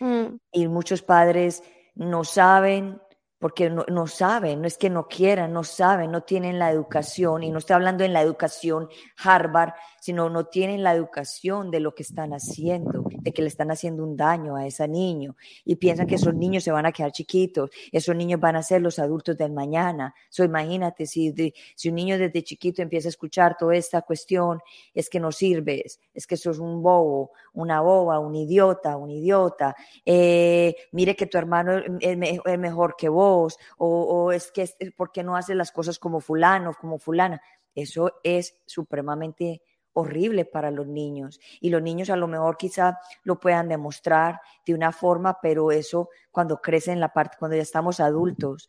Mm. Y muchos padres no saben porque no, saben, no es que no quieran, no saben, no tienen la educación, y no estoy hablando en la educación Harvard, sino no tienen la educación de lo que están haciendo, de que le están haciendo un daño a ese niño, y piensan que esos niños se van a quedar chiquitos, esos niños van a ser los adultos del mañana. So, imagínate, si, si un niño desde chiquito empieza a escuchar toda esta cuestión, es que no sirves, es que sos un bobo, una boba, un idiota, un idiota, eh, mire que tu hermano es, es mejor que vos, o, es que, ¿por qué no hace las cosas como fulano, como fulana? Eso es supremamente horrible para los niños. Y los niños a lo mejor quizá lo puedan demostrar de una forma, pero eso cuando crecen la parte, cuando ya estamos adultos,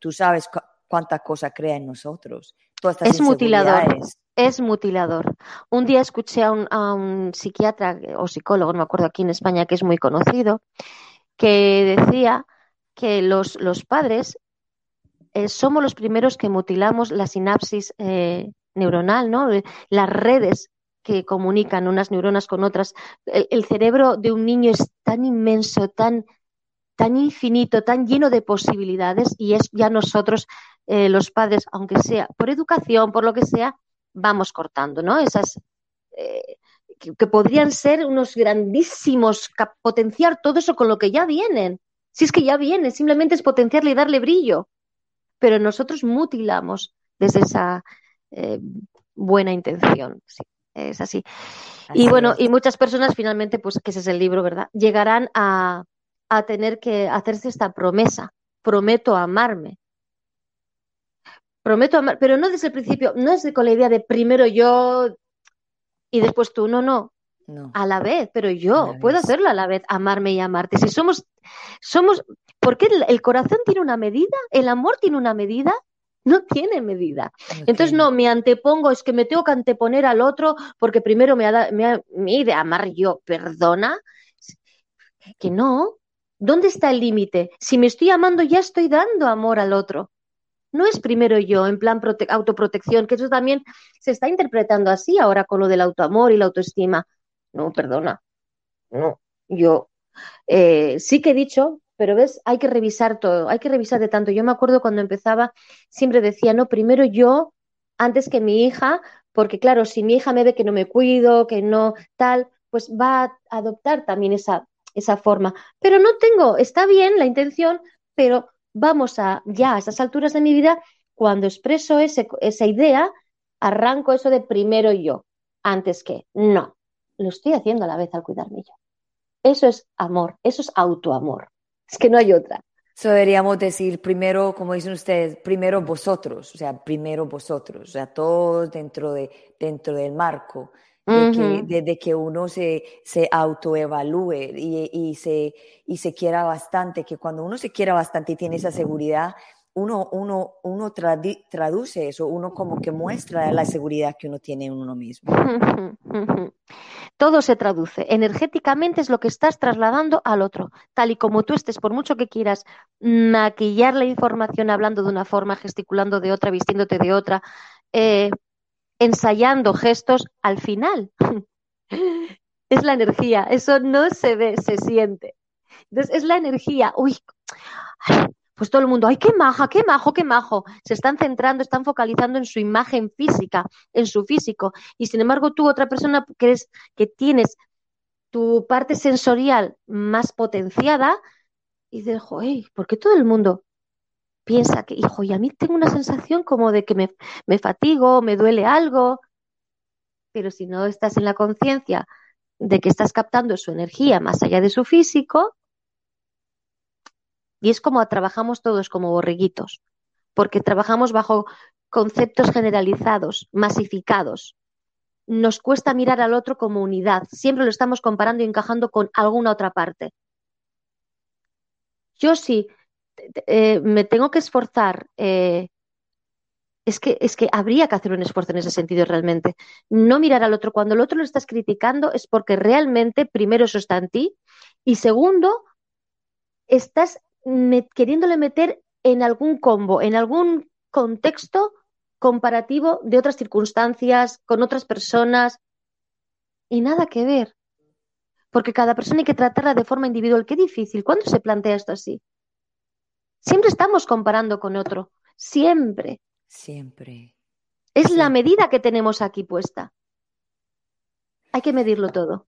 tú sabes cuánta cosa crea en nosotros. Es mutilador. Es mutilador. Un día escuché a un, a un psiquiatra o psicólogo, no me acuerdo aquí en España, que es muy conocido, que decía que los, los padres eh, somos los primeros que mutilamos la sinapsis eh, neuronal, ¿no? Eh, las redes que comunican unas neuronas con otras. El, cerebro de un niño es tan inmenso, tan, tan infinito, tan lleno de posibilidades y es ya nosotros, los padres, aunque sea por educación, por lo que sea, vamos cortando, ¿no? Esas que, que, podrían ser unos grandísimos, potenciar todo eso con lo que ya vienen. Si es que ya viene, simplemente es potenciarle y darle brillo pero nosotros mutilamos desde esa eh, buena intención. Sí, es así. y bueno, y muchas personas finalmente, pues que ese es el libro, ¿verdad? Llegarán a, a tener que hacerse esta promesa. Prometo amarme. Prometo amar, pero no desde el principio, no es con la idea de primero yo y después tú, no, no. No. A la vez, pero yo puedo hacerlo a la vez, amarme y amarte. Si somos, somos, porque el, corazón tiene una medida, el amor tiene una medida, no tiene medida. Entonces, no, me antepongo, es que me tengo que anteponer al otro porque primero me ha, me de amar yo, perdona. Que no. ¿Dónde está el límite? Si me estoy amando, ya estoy dando amor al otro. No es primero yo, en plan autoprotección, que eso también se está interpretando así ahora con lo del autoamor y la autoestima. No, perdona. No, yo eh, sí que he dicho pero ves, hay que revisar todo, hay que revisar de tanto. Yo me acuerdo cuando empezaba, siempre decía, no, primero yo antes que mi hija, porque claro, si mi hija me ve que no me cuido, que no tal, pues va a adoptar también esa, esa forma. Pero no tengo, está bien la intención, pero vamos a, ya a esas alturas de mi vida, cuando expreso ese, esa idea, arranco eso de primero yo, antes que, no, lo estoy haciendo a la vez al cuidarme yo. Eso es amor, eso es autoamor. Es que no hay otra. So deberíamos decir primero, como dicen ustedes, primero vosotros, o sea, primero vosotros, o sea, todos dentro, de, dentro del marco, de, que, que uno se, se autoevalúe y, y, se, y se quiera bastante, que cuando uno se quiera bastante y tiene esa seguridad, uno, uno, uno traduce eso, uno como que muestra la seguridad que uno tiene en uno mismo. Todo se traduce. Energéticamente es lo que estás trasladando al otro. Tal y como tú estés, por mucho que quieras maquillar la información hablando de una forma, gesticulando de otra, vistiéndote de otra, eh, ensayando gestos, al final es la energía. Eso no se ve, se siente. Entonces, es la energía. Uy, pues todo el mundo, ay, qué maja, qué majo, qué majo. Se están centrando, están focalizando en su imagen física, en su físico. Y sin embargo, tú, otra persona que, que tienes tu parte sensorial más potenciada, y dices, joder, ¿por qué todo el mundo piensa que, hijo, y a mí tengo una sensación como de que me, me fatigo, me duele algo? Pero si no estás en la conciencia de que estás captando su energía más allá de su físico, y es como trabajamos todos como borreguitos, porque trabajamos bajo conceptos generalizados, masificados. Nos cuesta mirar al otro como unidad, siempre lo estamos comparando y encajando con alguna otra parte. Yo sí eh, me tengo que esforzar, eh, es, que, es que habría que hacer un esfuerzo en ese sentido realmente. No mirar al otro cuando el otro lo estás criticando es porque realmente, primero, eso está en ti y segundo, estás queriéndole meter en algún combo, en algún contexto comparativo de otras circunstancias, con otras personas, y nada que ver. Porque cada persona hay que tratarla de forma individual. Qué difícil. ¿Cuándo se plantea esto así? Siempre estamos comparando con otro. Siempre. Siempre. Es la medida que tenemos aquí puesta. Hay que medirlo todo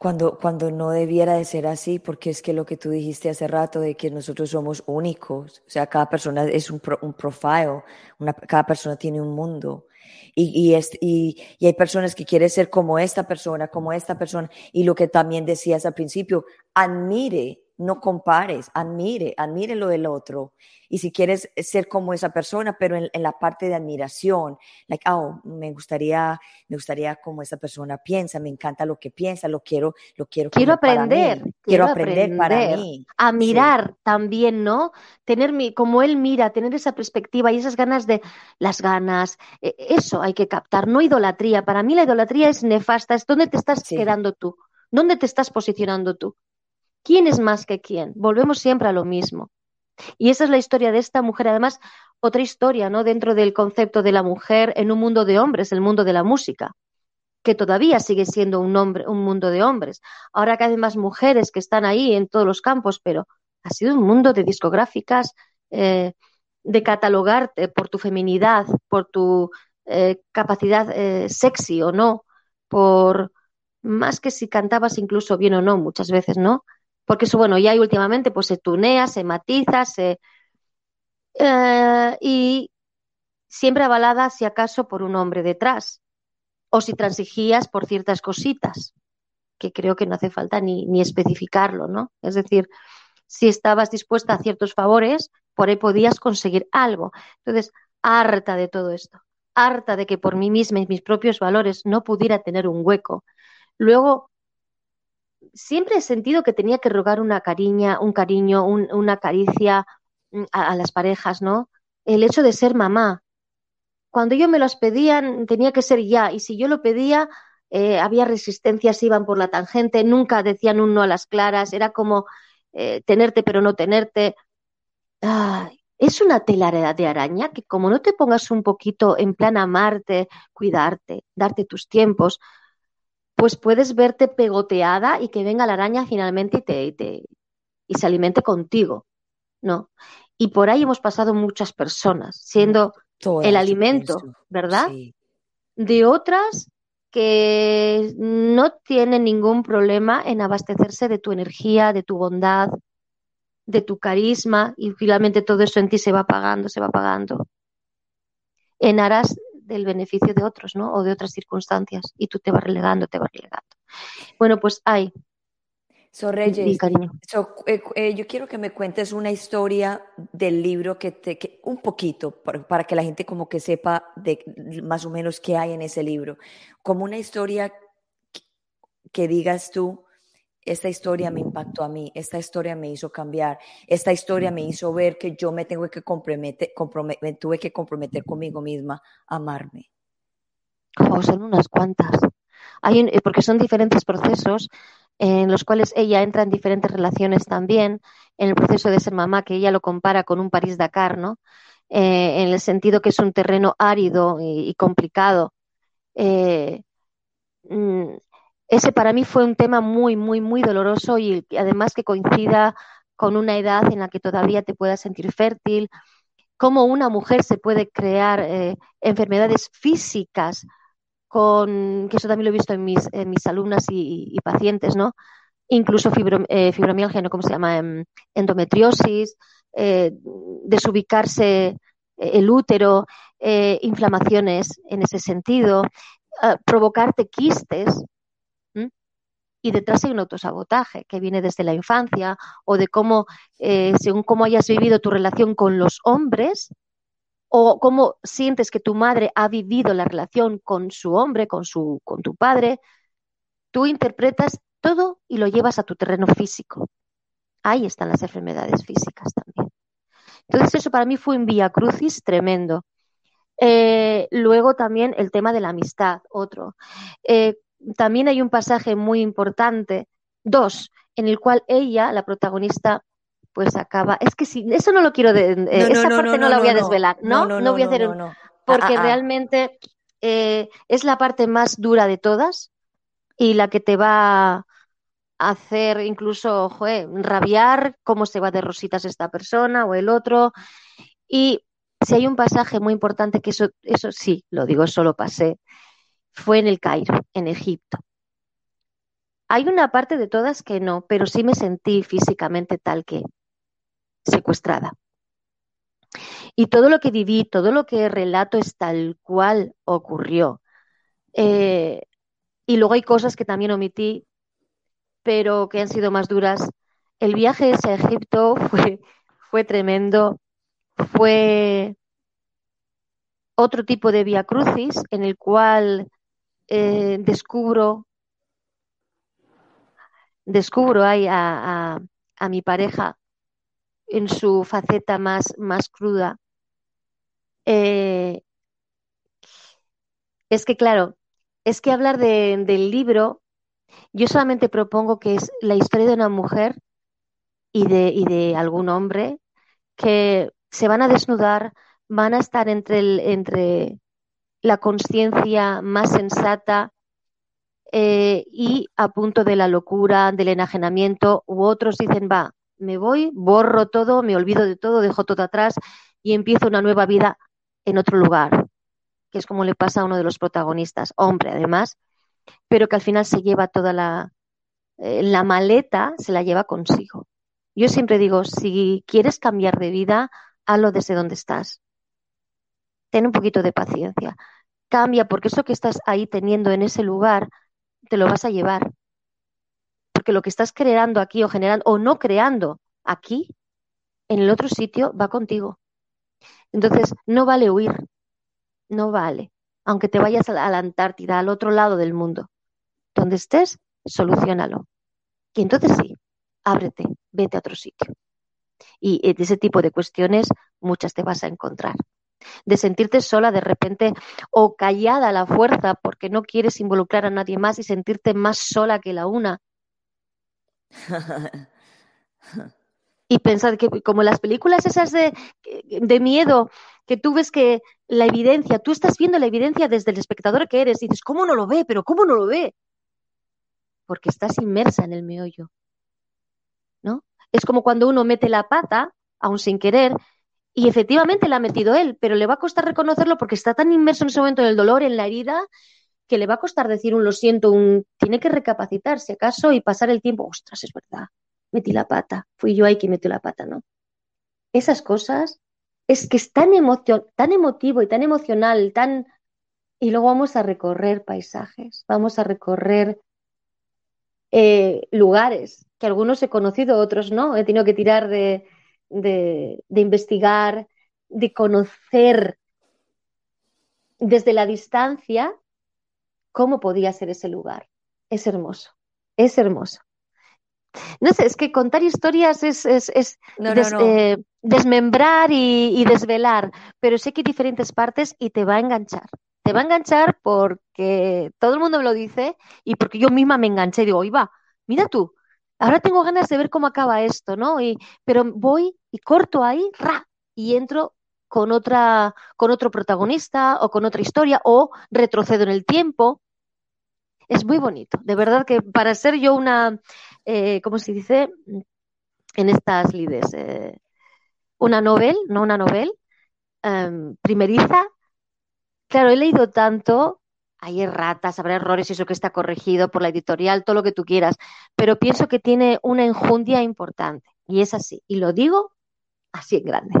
cuando, cuando no debiera de ser así, porque es que lo que tú dijiste hace rato de que nosotros somos únicos, o sea, cada persona es un, un profile, una, cada persona tiene un mundo. Y, y, es, y, y, hay personas que quieren ser como esta persona, como esta persona. Y lo que también decías al principio, admire, no compares, admire, admire lo del otro. Y si quieres ser como esa persona, pero en, la parte de admiración, like, oh, me gustaría, me gustaría como esa persona piensa, me encanta lo que piensa, lo quiero, lo quiero. Quiero aprender, quiero, aprender, para mí. A mirar también, ¿no? Tener mi, como él mira, tener esa perspectiva y esas ganas de, las ganas, e, eso hay que captar, no idolatría. Para mí la idolatría es nefasta, es dónde te estás quedando tú, dónde te estás posicionando tú. ¿Quién es más que quién? Volvemos siempre a lo mismo. Y esa es la historia de esta mujer. Además, otra historia, ¿no? Dentro del concepto de la mujer en un mundo de hombres, el mundo de la música, que todavía sigue siendo un, un mundo de hombres. Ahora cada vez más mujeres que están ahí en todos los campos, pero ha sido un mundo de discográficas, eh, de catalogarte por tu feminidad, por tu eh, capacidad eh, sexy o no, por más que si cantabas incluso bien o no, muchas veces, ¿no? Porque eso, bueno, ya últimamente pues se tunea, se matiza, se... Eh, y siempre avalada, si acaso, por un hombre detrás, o si transigías por ciertas cositas, que creo que no hace falta ni, ni especificarlo, ¿no? Es decir, si estabas dispuesta a ciertos favores, por ahí podías conseguir algo. Entonces, harta de todo esto, harta de que por mí misma y mis propios valores no pudiera tener un hueco. Luego, siempre he sentido que tenía que rogar una cariña, un cariño, una caricia mm, a, las parejas, ¿no? El hecho de ser mamá. Cuando yo me los pedían, tenía que ser ya, y si yo lo pedía, eh, había resistencias, iban por la tangente, nunca decían un no a las claras, era como eh, tenerte pero no tenerte. es una tela de araña que como no te pongas un poquito en plan amarte, cuidarte, darte tus tiempos, pues puedes verte pegoteada y que venga la araña finalmente y te, te y se alimente contigo, ¿no? Y por ahí hemos pasado muchas personas, siendo el alimento, ¿verdad? De otras que no tienen ningún problema en abastecerse de tu energía, de tu bondad, de tu carisma, y finalmente todo eso en ti se va pagando, se va pagando. En aras del beneficio de otros, ¿no? O de otras circunstancias. Y tú te vas relegando, te vas relegando. Bueno, pues hay. So, Reyes, eh, eh, yo quiero que me cuentes una historia del libro que te, un poquito, para, que la gente como que sepa de más o menos qué hay en ese libro. Como una historia que digas tú, esta historia me impactó a mí, esta historia me hizo cambiar, esta historia me hizo ver que yo me tengo que comprometer, me tuve que comprometer conmigo misma a amarme. Oh, son unas cuantas. Hay eh, porque son diferentes procesos en los cuales ella entra en diferentes relaciones también, en el proceso de ser mamá, que ella lo compara con un París-Dakar, ¿no? Eh, en el sentido que es un terreno árido y, complicado. Eh, mm, ese para mí fue un tema muy, muy, muy doloroso y además que coincida con una edad en la que todavía te puedas sentir fértil, cómo una mujer se puede crear eh, enfermedades físicas con, que eso también lo he visto en mis, mis alumnas y, pacientes, ¿no? Incluso eh, fibromialgia, ¿no? ¿Cómo se llama? Em, endometriosis, eh, desubicarse el útero, inflamaciones en ese sentido, provocarte quistes, y detrás hay un autosabotaje que viene desde la infancia o de cómo, eh, según cómo hayas vivido tu relación con los hombres o cómo sientes que tu madre ha vivido la relación con su hombre, con, su, con tu padre, tú interpretas todo y lo llevas a tu terreno físico. Ahí están las enfermedades físicas también. Entonces eso para mí fue un vía crucis tremendo. Eh, luego también el tema de la amistad, otro. Eh, también hay un pasaje muy importante, dos, en el cual ella, la protagonista, pues acaba. Es que sí, eso no lo quiero. De, eh, esa parte no, la voy a desvelar, ¿no? No, voy a hacer. Porque ah, ah, realmente eh, es la parte más dura de todas y la que te va a hacer incluso rabiar cómo se va de rositas esta persona o el otro. Y si hay un pasaje muy importante que eso, eso sí, lo digo, solo pasé, fue en el Cairo, en Egipto. Hay una parte de todas que no, pero sí me sentí físicamente tal que secuestrada. Y todo lo que viví, todo lo que relato es tal cual ocurrió. Eh, y luego hay cosas que también omití, pero que han sido más duras el viaje ese a Egipto fue, fue tremendo, fue otro tipo de via crucis en el cual eh, descubro descubro ahí a, mi pareja en su faceta más, más cruda. Eh, es que, claro, es que hablar de, del libro, yo solamente propongo que es la historia de una mujer y de, y de algún hombre que se van a desnudar, van a estar entre, el, entre la conciencia más sensata eh, y a punto de la locura, del enajenamiento, u otros dicen, va, me voy, borro todo, me olvido de todo, dejo todo atrás y empiezo una nueva vida en otro lugar, que es como le pasa a uno de los protagonistas, hombre además, pero que al final se lleva toda la, eh, la maleta, se la lleva consigo. Yo siempre digo, si quieres cambiar de vida, hazlo desde donde estás. Ten un poquito de paciencia. Cambia, porque eso que estás ahí teniendo en ese lugar, te lo vas a llevar. Porque lo que estás creando aquí o generando o no creando aquí, en el otro sitio, va contigo. Entonces, no vale huir. No vale. Aunque te vayas a la Antártida, al otro lado del mundo. Donde estés, solucionalo. Y entonces sí, ábrete, vete a otro sitio. Y de ese tipo de cuestiones muchas te vas a encontrar. De sentirte sola de repente o callada a la fuerza porque no quieres involucrar a nadie más y sentirte más sola que la una. y pensar que como las películas esas de, de, miedo, que tú ves que la evidencia, tú estás viendo la evidencia desde el espectador que eres y dices, ¿cómo no lo ve? Pero ¿cómo no lo ve? Porque estás inmersa en el meollo. ¿No? Es como cuando uno mete la pata, aún sin querer, y efectivamente la ha metido él, pero le va a costar reconocerlo porque está tan inmerso en ese momento en el dolor, en la herida, que le va a costar decir un lo siento, un tiene que recapacitar si acaso y pasar el tiempo, ostras, es verdad, metí la pata, fui yo ahí quien metió la pata, ¿no? Esas cosas es que es tan, tan emotivo y tan emocional, tan... Y luego vamos a recorrer paisajes, vamos a recorrer eh, lugares que algunos he conocido, otros no. He tenido que tirar de, de, investigar, de conocer desde la distancia cómo podía ser ese lugar. Es hermoso, es hermoso. No sé, es que contar historias es, es, eh, desmembrar y, y, desvelar, pero sé que hay diferentes partes y te va a enganchar. Te va a enganchar porque todo el mundo me lo dice y porque yo misma me enganché y digo, va, mira tú, ahora tengo ganas de ver cómo acaba esto, ¿no? Y, pero voy y corto ahí, ra, y entro con otra, con otro protagonista o con otra historia, o retrocedo en el tiempo. Es muy bonito. De verdad que para ser yo una, eh, ¿cómo se dice? En estas lides, eh, una novel, no una novel, em, primeriza. Claro, he leído tanto hay erratas, habrá errores, eso que está corregido por la editorial, todo lo que tú quieras, pero pienso que tiene una enjundia importante y es así. Y lo digo así en grande.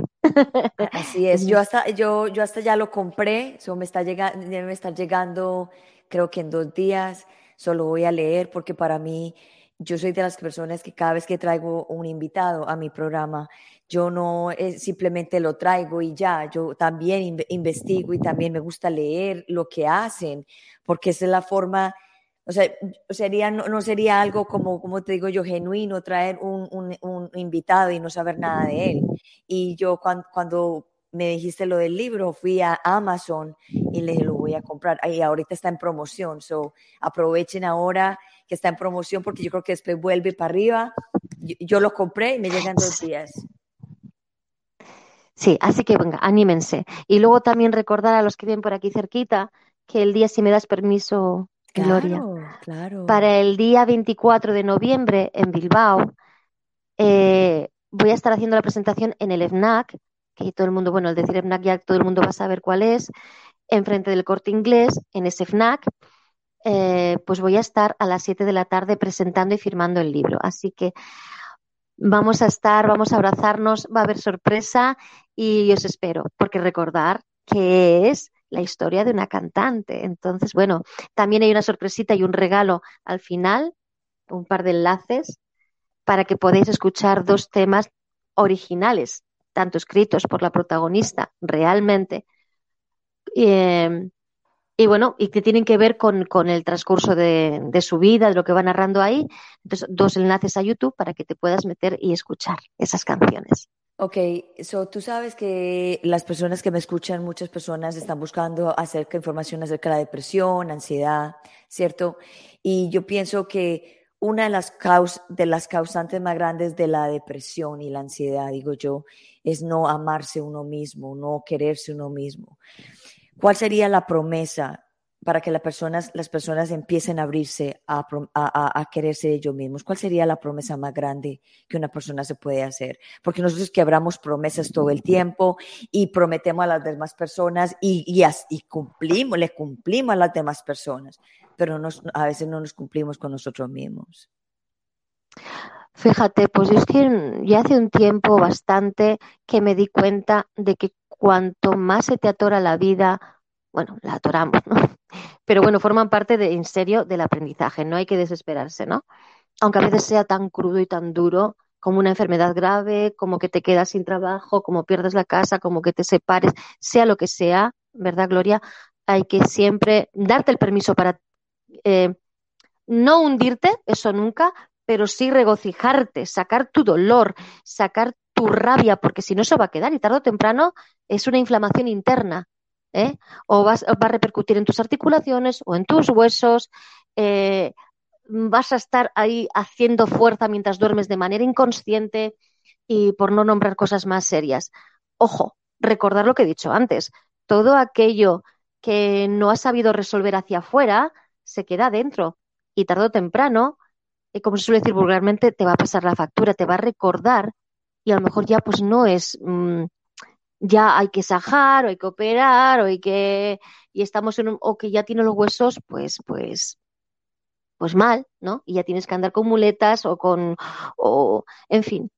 Así es. Yo hasta, yo, yo hasta ya lo compré, eso me está llegando, estar llegando, creo que en dos días. Solo voy a leer porque para mí, yo soy de las personas que cada vez que traigo un invitado a mi programa, yo no eh, simplemente lo traigo y ya, yo también investigo y también me gusta leer lo que hacen, porque esa es la forma, o sea, sería, no, sería algo como, como te digo yo, genuino traer un, un, invitado y no saber nada de él. Y yo cuando, cuando me dijiste lo del libro, fui a Amazon y le dije, lo voy a comprar. Y ahorita está en promoción, so aprovechen ahora que está en promoción porque yo creo que después vuelve para arriba. Yo, yo lo compré y me llegan dos días. Sí, así que venga, anímense. Y luego también recordar a los que vienen por aquí cerquita que el día, si me das permiso, Gloria, claro. para el día 24 de noviembre en Bilbao, eh, voy a estar haciendo la presentación en el FNAC, que todo el mundo, bueno, al decir FNAC ya todo el mundo va a saber cuál es, enfrente del corte inglés, en ese FNAC. Eh, pues voy a estar a las 7 de la tarde presentando y firmando el libro. Así que vamos a estar, vamos a abrazarnos, va a haber sorpresa y os espero, porque recordar que es la historia de una cantante. Entonces, bueno, también hay una sorpresita y un regalo al final, un par de enlaces para que podáis escuchar dos temas originales, tanto escritos por la protagonista realmente, eh, y bueno, y que tienen que ver con, con el transcurso de, de, su vida, de lo que va narrando ahí. Entonces, dos enlaces a YouTube para que te puedas meter y escuchar esas canciones. Ok, so, tú sabes que las personas que me escuchan, muchas personas están buscando acerca información acerca de la depresión, ansiedad, ¿cierto? Y yo pienso que una de las, caus de las causantes más grandes de la depresión y la ansiedad, digo yo, es no amarse uno mismo, no quererse uno mismo. ¿Cuál sería la promesa para que las personas, las personas empiecen a abrirse a, a, a, quererse ellos mismos? ¿Cuál sería la promesa más grande que una persona se puede hacer? Porque nosotros quebramos promesas todo el tiempo y prometemos a las demás personas y, y, y cumplimos, le cumplimos a las demás personas, pero a veces no nos cumplimos con nosotros mismos. Fíjate, pues es que ya hace un tiempo bastante que me di cuenta de que cuanto más se te atora la vida, bueno, la atoramos, ¿no? Pero bueno, forman parte de, en serio del aprendizaje, no hay que desesperarse, ¿no? Aunque a veces sea tan crudo y tan duro como una enfermedad grave, como que te quedas sin trabajo, como pierdes la casa, como que te separes, sea lo que sea, ¿verdad, Gloria? Hay que siempre darte el permiso para eh, no hundirte, eso nunca, pero sí regocijarte, sacar tu dolor, sacar tu rabia, porque si no se va a quedar y tarde o temprano es una inflamación interna. ¿Eh? O vas, va a repercutir en tus articulaciones o en tus huesos. Eh, vas a estar ahí haciendo fuerza mientras duermes de manera inconsciente y por no nombrar cosas más serias. Ojo, recordar lo que he dicho antes. Todo aquello que no has sabido resolver hacia afuera se queda dentro y tarde o temprano, eh, como se suele decir vulgarmente, te va a pasar la factura, te va a recordar y a lo mejor ya pues no es, mmm, ya hay que sajar o hay que operar o hay que, y estamos en un, o que ya tiene los huesos pues, pues, pues mal, ¿no? Y ya tienes que andar con muletas o con, o, en fin.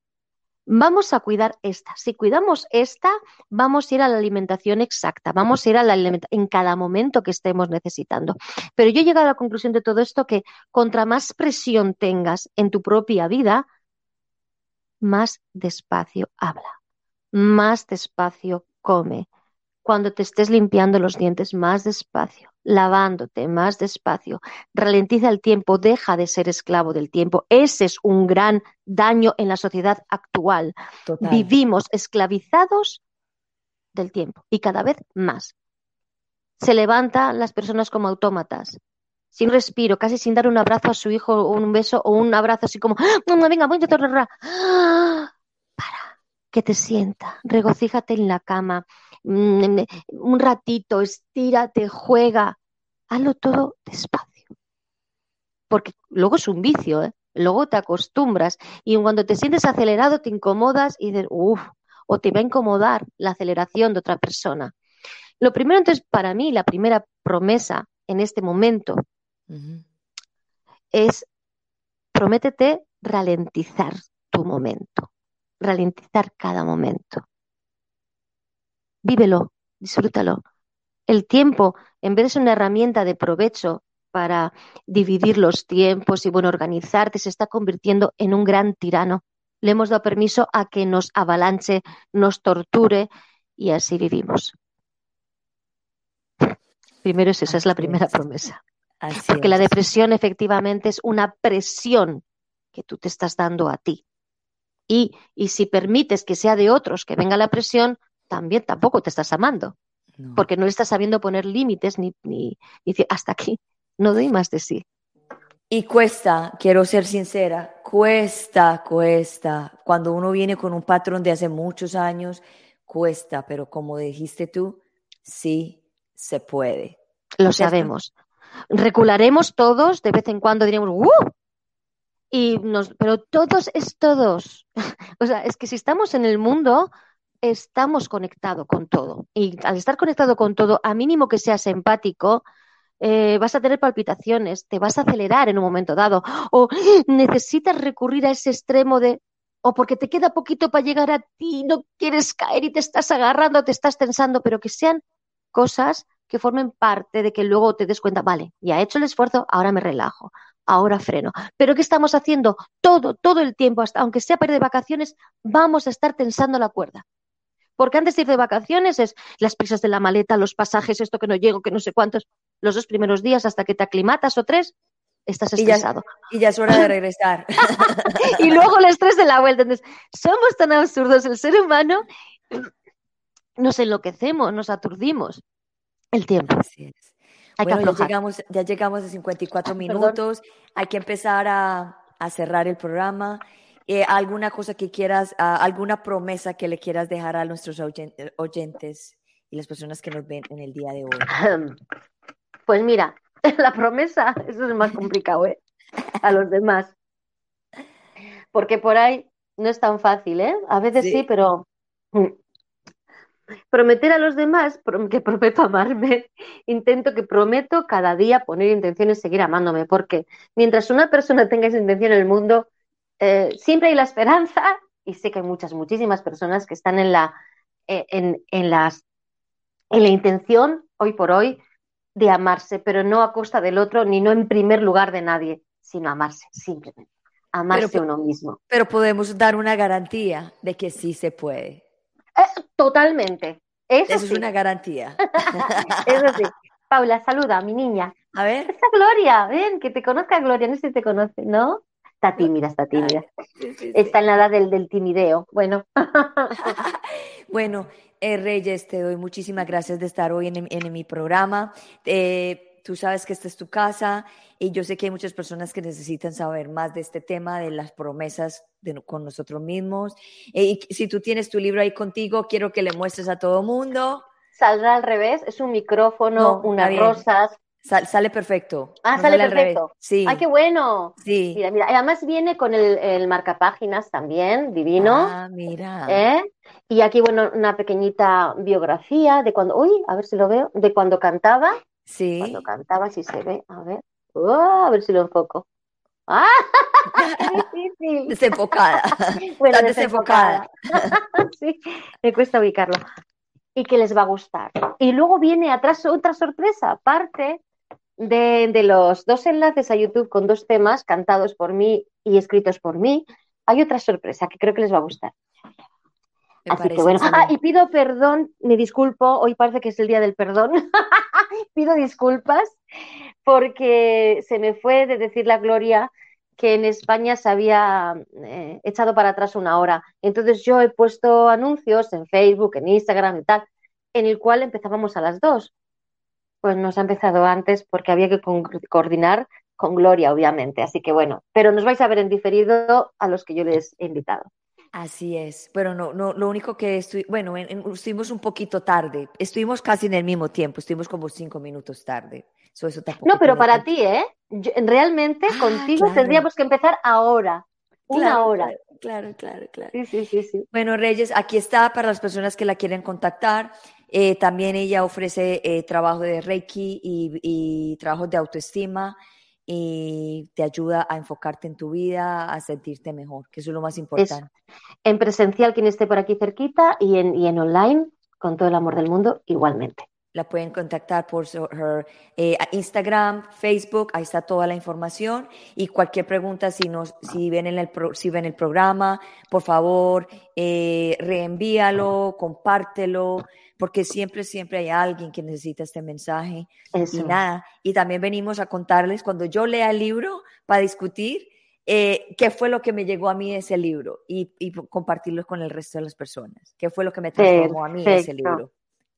Vamos a cuidar esta. Si cuidamos esta, vamos a ir a la alimentación exacta, vamos a ir a la en cada momento que estemos necesitando. Pero yo he llegado a la conclusión de todo esto que contra más presión tengas en tu propia vida, más despacio habla, más despacio come. Cuando te estés limpiando los dientes, más despacio, lavándote más despacio, ralentiza el tiempo, deja de ser esclavo del tiempo. Ese es un gran daño en la sociedad actual. Total. Vivimos esclavizados del tiempo y cada vez más. Se levantan las personas como autómatas, sin respiro, casi sin dar un abrazo a su hijo o un beso o un abrazo así como, ¡Ah, venga, voy a intentar. Para, que te sienta, regocíjate en la cama, mm, un ratito, estírate, juega, hazlo todo despacio. Porque luego es un vicio, ¿eh? luego te acostumbras y cuando te sientes acelerado te incomodas y dices, uff, o te va a incomodar la aceleración de otra persona. Lo primero entonces para mí, la primera promesa en este momento. Es prométete ralentizar tu momento, ralentizar cada momento. Vívelo, disfrútalo. El tiempo, en vez de ser una herramienta de provecho para dividir los tiempos y bueno, organizarte, se está convirtiendo en un gran tirano. Le hemos dado permiso a que nos avalanche, nos torture y así vivimos. Primero es esa, es la primera promesa. Así Porque es. la depresión efectivamente es una presión que tú te estás dando a ti. Y, y, si permites que sea de otros que venga la presión, también tampoco te estás amando. No. Porque no le estás sabiendo poner límites ni, ni, ni hasta aquí, no doy más de sí. Y cuesta, quiero ser sincera, cuesta, cuesta. Cuando uno viene con un patrón de hace muchos años, cuesta, pero como dijiste tú, sí se puede. Lo sabemos recularemos todos, de vez en cuando diremos, ¡uh! Y nos, pero todos es todos. o sea, es que si estamos en el mundo, estamos conectados con todo. Y al estar conectado con todo, a mínimo que seas empático, eh, vas a tener palpitaciones, te vas a acelerar en un momento dado, o necesitas recurrir a ese extremo de, o porque te queda poquito para llegar a ti, no quieres caer y te estás agarrando, te estás tensando, pero que sean cosas que formen parte de que luego te des cuenta, vale, ya he hecho el esfuerzo, ahora me relajo, ahora freno. Pero ¿qué estamos haciendo? Todo, todo el tiempo, hasta aunque sea para de vacaciones, vamos a estar tensando la cuerda. Porque antes de ir de vacaciones es las prisas de la maleta, los pasajes, esto que no llego, que no sé cuántos, los dos primeros días hasta que te aclimatas o tres, estás estresado. Y ya, es hora de regresar. y luego el estrés de la vuelta. Entonces, somos tan absurdos el ser humano, nos enloquecemos, nos aturdimos. El tiempo. Así es. Bueno, ya llegamos, ya llegamos a 54 minutos. Hay que empezar a, a cerrar el programa. Eh, ¿Alguna cosa que quieras, uh, alguna promesa que le quieras dejar a nuestros oyentes y las personas que nos ven en el día de hoy? Pues mira, la promesa, eso es más complicado, ¿eh? A los demás. Porque por ahí no es tan fácil, ¿eh? A veces sí, pero mm. Prometer a los demás que prometo amarme, intento que prometo cada día poner intenciones seguir amándome, porque mientras una persona tenga esa intención en el mundo, eh, siempre hay la esperanza, y sé que hay muchas, muchísimas personas que están en la, eh, en, en, las, en la intención, hoy por hoy, de amarse, pero no a costa del otro, ni no en primer lugar de nadie, sino amarse, simplemente. Amarse uno mismo. Pero podemos dar una garantía de que sí se puede. Eh, totalmente. Eso, es una garantía. Eso sí. Paula, saluda a mi niña. A ver. Esta Gloria, ven, que te conozca Gloria, no sé si te conoce, ¿no? Está tímida, está tímida. Está en la edad del, del timideo. Bueno. bueno, eh, Reyes, te doy muchísimas gracias de estar hoy en, en, mi programa. Eh, tú sabes que esta es tu casa y yo sé que hay muchas personas que necesitan saber más de este tema, de las promesas de, con nosotros mismos. Eh, y si tú tienes tu libro ahí contigo, quiero que le muestres a todo mundo. Saldrá al revés, es un micrófono, unas rosas, sale perfecto. Ah, sale, perfecto. Sí. ¡Ay, qué bueno! Sí. Mira, mira. Además viene con el, el marcapáginas también, divino. Ah, mira. ¿Eh? Y aquí, bueno, una pequeñita biografía de cuando, uy, a ver si lo veo, de cuando cantaba. Sí. Cuando cantaba, si se ve, a ver. Oh, a ver si lo enfoco. ¡Ah! difícil! Desenfocada. bueno, desenfocada. sí, me cuesta ubicarlo. Y que les va a gustar. Y luego viene atrás otra sorpresa, aparte de, de, los dos enlaces a YouTube con dos temas cantados por mí y escritos por mí, hay otra sorpresa que creo que les va a gustar. Me Así que bueno. Ah, y pido perdón, me disculpo, hoy parece que es el día del perdón. Pido disculpas porque se me fue de decir la gloria que en España se había eh, echado para atrás una hora. Entonces yo he puesto anuncios en Facebook, en Instagram y tal, en el cual empezábamos a las dos pues nos ha empezado antes porque había que coordinar con Gloria, obviamente. Así que bueno, pero nos vais a ver en diferido a los que yo les he invitado. Así es, pero no, no, lo único que estoy, bueno, en, en, estuvimos un poquito tarde, estuvimos casi en el mismo tiempo, estuvimos como cinco minutos tarde. So, eso no, pero para ti, ¿eh? Yo, realmente ah, contigo claro. tendríamos que empezar ahora, una claro, hora. Claro, claro, claro. Sí, sí, sí, sí. Bueno, Reyes, aquí está para las personas que la quieren contactar. Eh, también ella ofrece eh, trabajo de Reiki y, y trabajo de autoestima y te ayuda a enfocarte en tu vida, a sentirte mejor, que eso es lo más importante. En presencial, quien esté por aquí cerquita, y en, y en online, con todo el amor del mundo, igualmente. La pueden contactar por su her, eh, Instagram, Facebook, ahí está toda la información. Y cualquier pregunta, si, nos, si, ven, en el pro, si ven el programa, por favor, eh, reenvíalo, compártelo, porque siempre, siempre hay alguien que necesita este mensaje. Eso. Y nada, y también venimos a contarles cuando yo lea el libro para discutir eh, qué fue lo que me llegó a mí ese libro y, y, compartirlo con el resto de las personas. ¿Qué fue lo que me transformó Perfecto. a mí ese libro?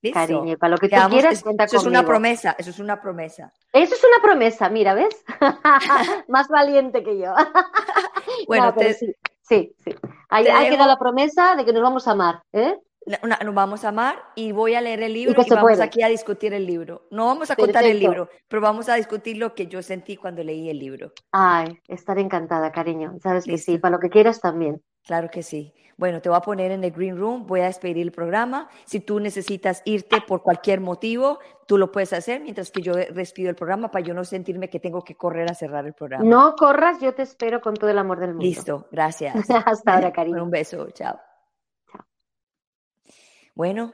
¿Listo? Cariño, para lo que tú quieras, cuenta eso conmigo. es una promesa, eso es una promesa. Eso es una promesa, mira, ¿ves? Más valiente que yo. bueno, no, te, sí, sí, sí. Ahí, ahí queda la promesa de que nos vamos a amar, ¿eh? Una, nos vamos a amar y voy a leer el libro y, y vamos puede. aquí a discutir el libro. No vamos a contar Perfecto. el libro, pero vamos a discutir lo que yo sentí cuando leí el libro. Ay, estaré encantada, cariño. Sabes Listo. que sí, para lo que quieras también. Claro que sí. Bueno, te voy a poner en el Green Room, voy a despedir el programa. Si tú necesitas irte por cualquier motivo, tú lo puedes hacer mientras que yo despido el programa para yo no sentirme que tengo que correr a cerrar el programa. No corras, yo te espero con todo el amor del mundo. Listo, gracias. Hasta ahora, cariño. un beso, chao. Chao. Bueno,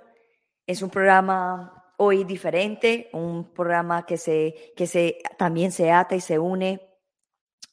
es un programa hoy diferente, un programa que, se, que se, también se ata y se une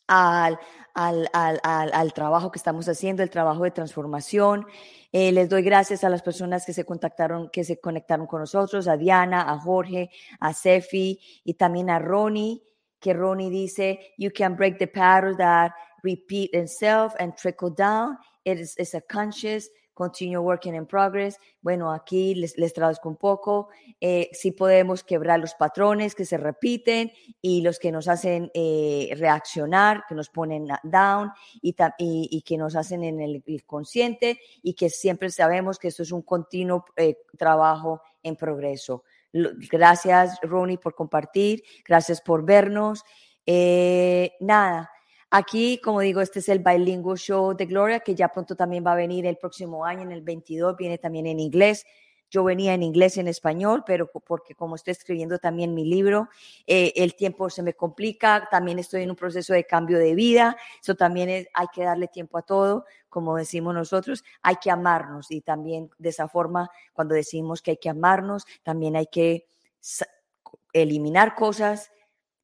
al, al, al, al, trabajo que estamos haciendo, el trabajo de transformación. Eh, les doy gracias a las personas que se contactaron, que se conectaron con nosotros, a Diana, a Jorge, a Sefi y también a Ronnie, que Ronnie dice, you can break the patterns that repeat themselves and trickle down. It is it's a conscious Continue Working in Progress. Bueno, aquí les, les traduzco un poco. Eh, si podemos quebrar los patrones que se repiten y los que nos hacen eh, reaccionar, que nos ponen down y, y, que nos hacen en el, consciente y que siempre sabemos que esto es un continuo eh, trabajo en progreso. Gracias, Ronnie, por compartir. Gracias por vernos. nada Aquí, como digo, este es el Bilingual Show de Gloria, que ya pronto también va a venir el próximo año, en el 22, viene también en inglés. Yo venía en inglés y en español, pero porque como estoy escribiendo también mi libro, eh, el tiempo se me complica, también estoy en un proceso de cambio de vida, eso también hay que darle tiempo a todo, como decimos nosotros, hay que amarnos y también de esa forma, cuando decimos que hay que amarnos, también hay que eliminar cosas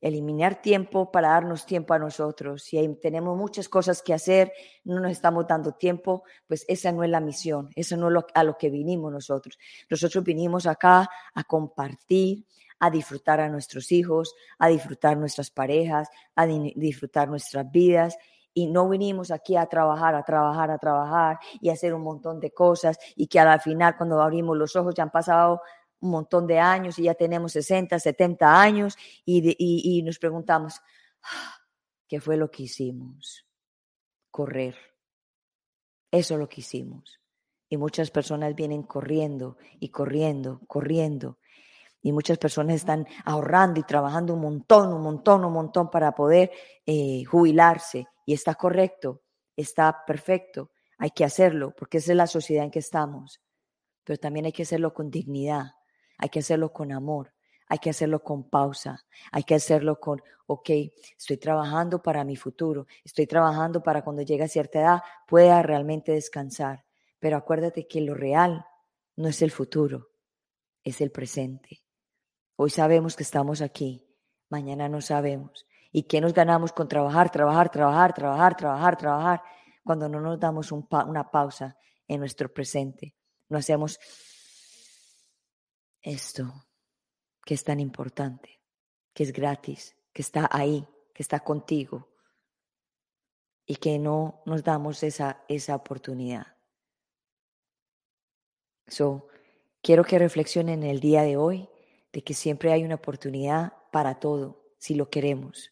eliminar tiempo para darnos tiempo a nosotros. Si tenemos muchas cosas que hacer, no nos estamos dando tiempo, pues esa no es la misión, eso no es lo, a lo que vinimos nosotros. Nosotros vinimos acá a compartir, a disfrutar a nuestros hijos, a disfrutar nuestras parejas, a disfrutar nuestras vidas. Y no vinimos aquí a trabajar, a trabajar, a trabajar y hacer un montón de cosas y que al final cuando abrimos los ojos ya han pasado un montón de años y ya tenemos 60, 70 años y, nos preguntamos, ah, ¿qué fue lo que hicimos? Correr. Eso es lo que hicimos. Y muchas personas vienen corriendo y corriendo, corriendo. Y muchas personas están ahorrando y trabajando un montón, un montón, un montón para poder eh, jubilarse. Y está correcto, está perfecto. Hay que hacerlo porque esa es la sociedad en que estamos. Pero también hay que hacerlo con dignidad hay que hacerlo con amor, hay que hacerlo con pausa, hay que hacerlo con, ok, estoy trabajando para mi futuro, estoy trabajando para cuando llegue a cierta edad pueda realmente descansar. Pero acuérdate que lo real no es el futuro, es el presente. Hoy sabemos que estamos aquí, mañana no sabemos. ¿Y qué nos ganamos con trabajar, trabajar, trabajar, trabajar, trabajar, trabajar, cuando no nos damos una pausa en nuestro presente? No hacemos esto que es tan importante, que es gratis, que está ahí, que está contigo y que no nos damos esa, esa oportunidad. So, quiero que reflexionen el día de hoy de que siempre hay una oportunidad para todo, si lo queremos.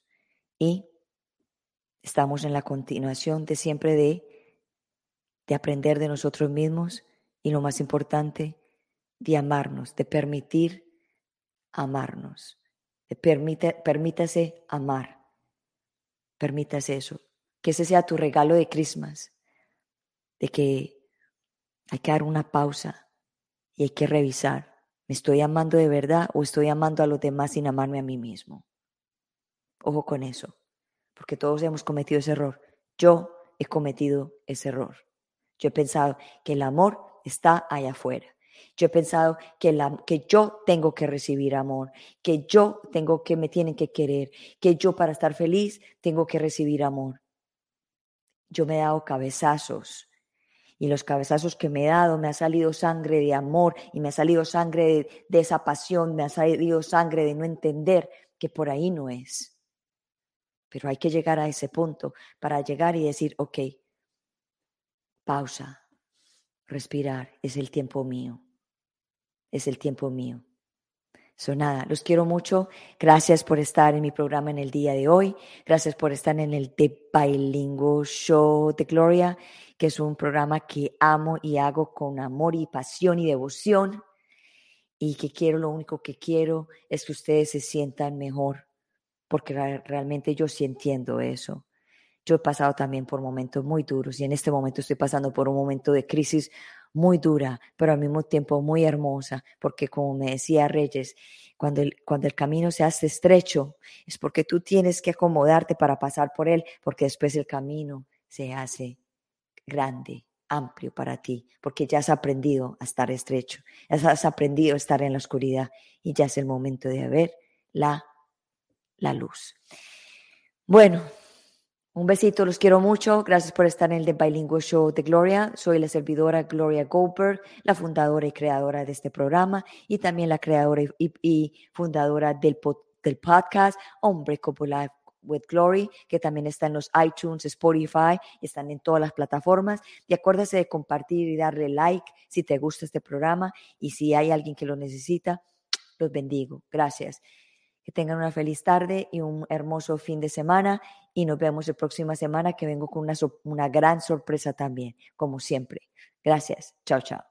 Y estamos en la continuación de siempre de, de aprender de nosotros mismos y lo más importante, de amarnos, de permitir amarnos. De permite, permítase amar. Permítase eso. Que ese sea tu regalo de Christmas. De que hay que dar una pausa y hay que revisar. ¿Me estoy amando de verdad o estoy amando a los demás sin amarme a mí mismo? Ojo con eso, porque todos hemos cometido ese error. Yo he cometido ese error. Yo he pensado que el amor está allá afuera yo he pensado que, la, que yo tengo que recibir amor, que yo tengo que me tienen que querer, que yo para estar feliz tengo que recibir amor. Yo me he dado cabezazos y los cabezazos que me he dado me ha salido sangre de amor y me ha salido sangre de, de esa pasión, me ha salido sangre de no entender que por ahí no es. Pero hay que llegar a ese punto para llegar y decir, ok, pausa, respirar, es el tiempo mío es el tiempo mío. So, nada, los quiero mucho. Gracias por estar en mi programa en el día de hoy. Gracias por estar en el The Bilingual Show de Gloria, que es un programa que amo y hago con amor y pasión y devoción. Y que quiero, lo único que quiero es que ustedes se sientan mejor, porque realmente yo sí entiendo eso. Yo he pasado también por momentos muy duros y en este momento estoy pasando por un momento de crisis muy dura, pero al mismo tiempo muy hermosa, porque como me decía Reyes, cuando el, cuando el camino se hace estrecho, es porque tú tienes que acomodarte para pasar por él, porque después el camino se hace grande, amplio para ti, porque ya has aprendido a estar estrecho, ya has aprendido a estar en la oscuridad y ya es el momento de ver la, la luz. Bueno, un besito, los quiero mucho. Gracias por estar en el The Bilingual Show de Gloria. Soy la servidora Gloria Goldberg, la fundadora y creadora de este programa y también la creadora y, fundadora del, podcast Hombre Life with Glory, que también está en los iTunes, Spotify, están en todas las plataformas. Y acuérdese de compartir y darle like si te gusta este programa y si hay alguien que lo necesita, los bendigo. Gracias. Que tengan una feliz tarde y un hermoso fin de semana y nos vemos la próxima semana que vengo con una, una gran sorpresa también, como siempre. Gracias. Chao, chao.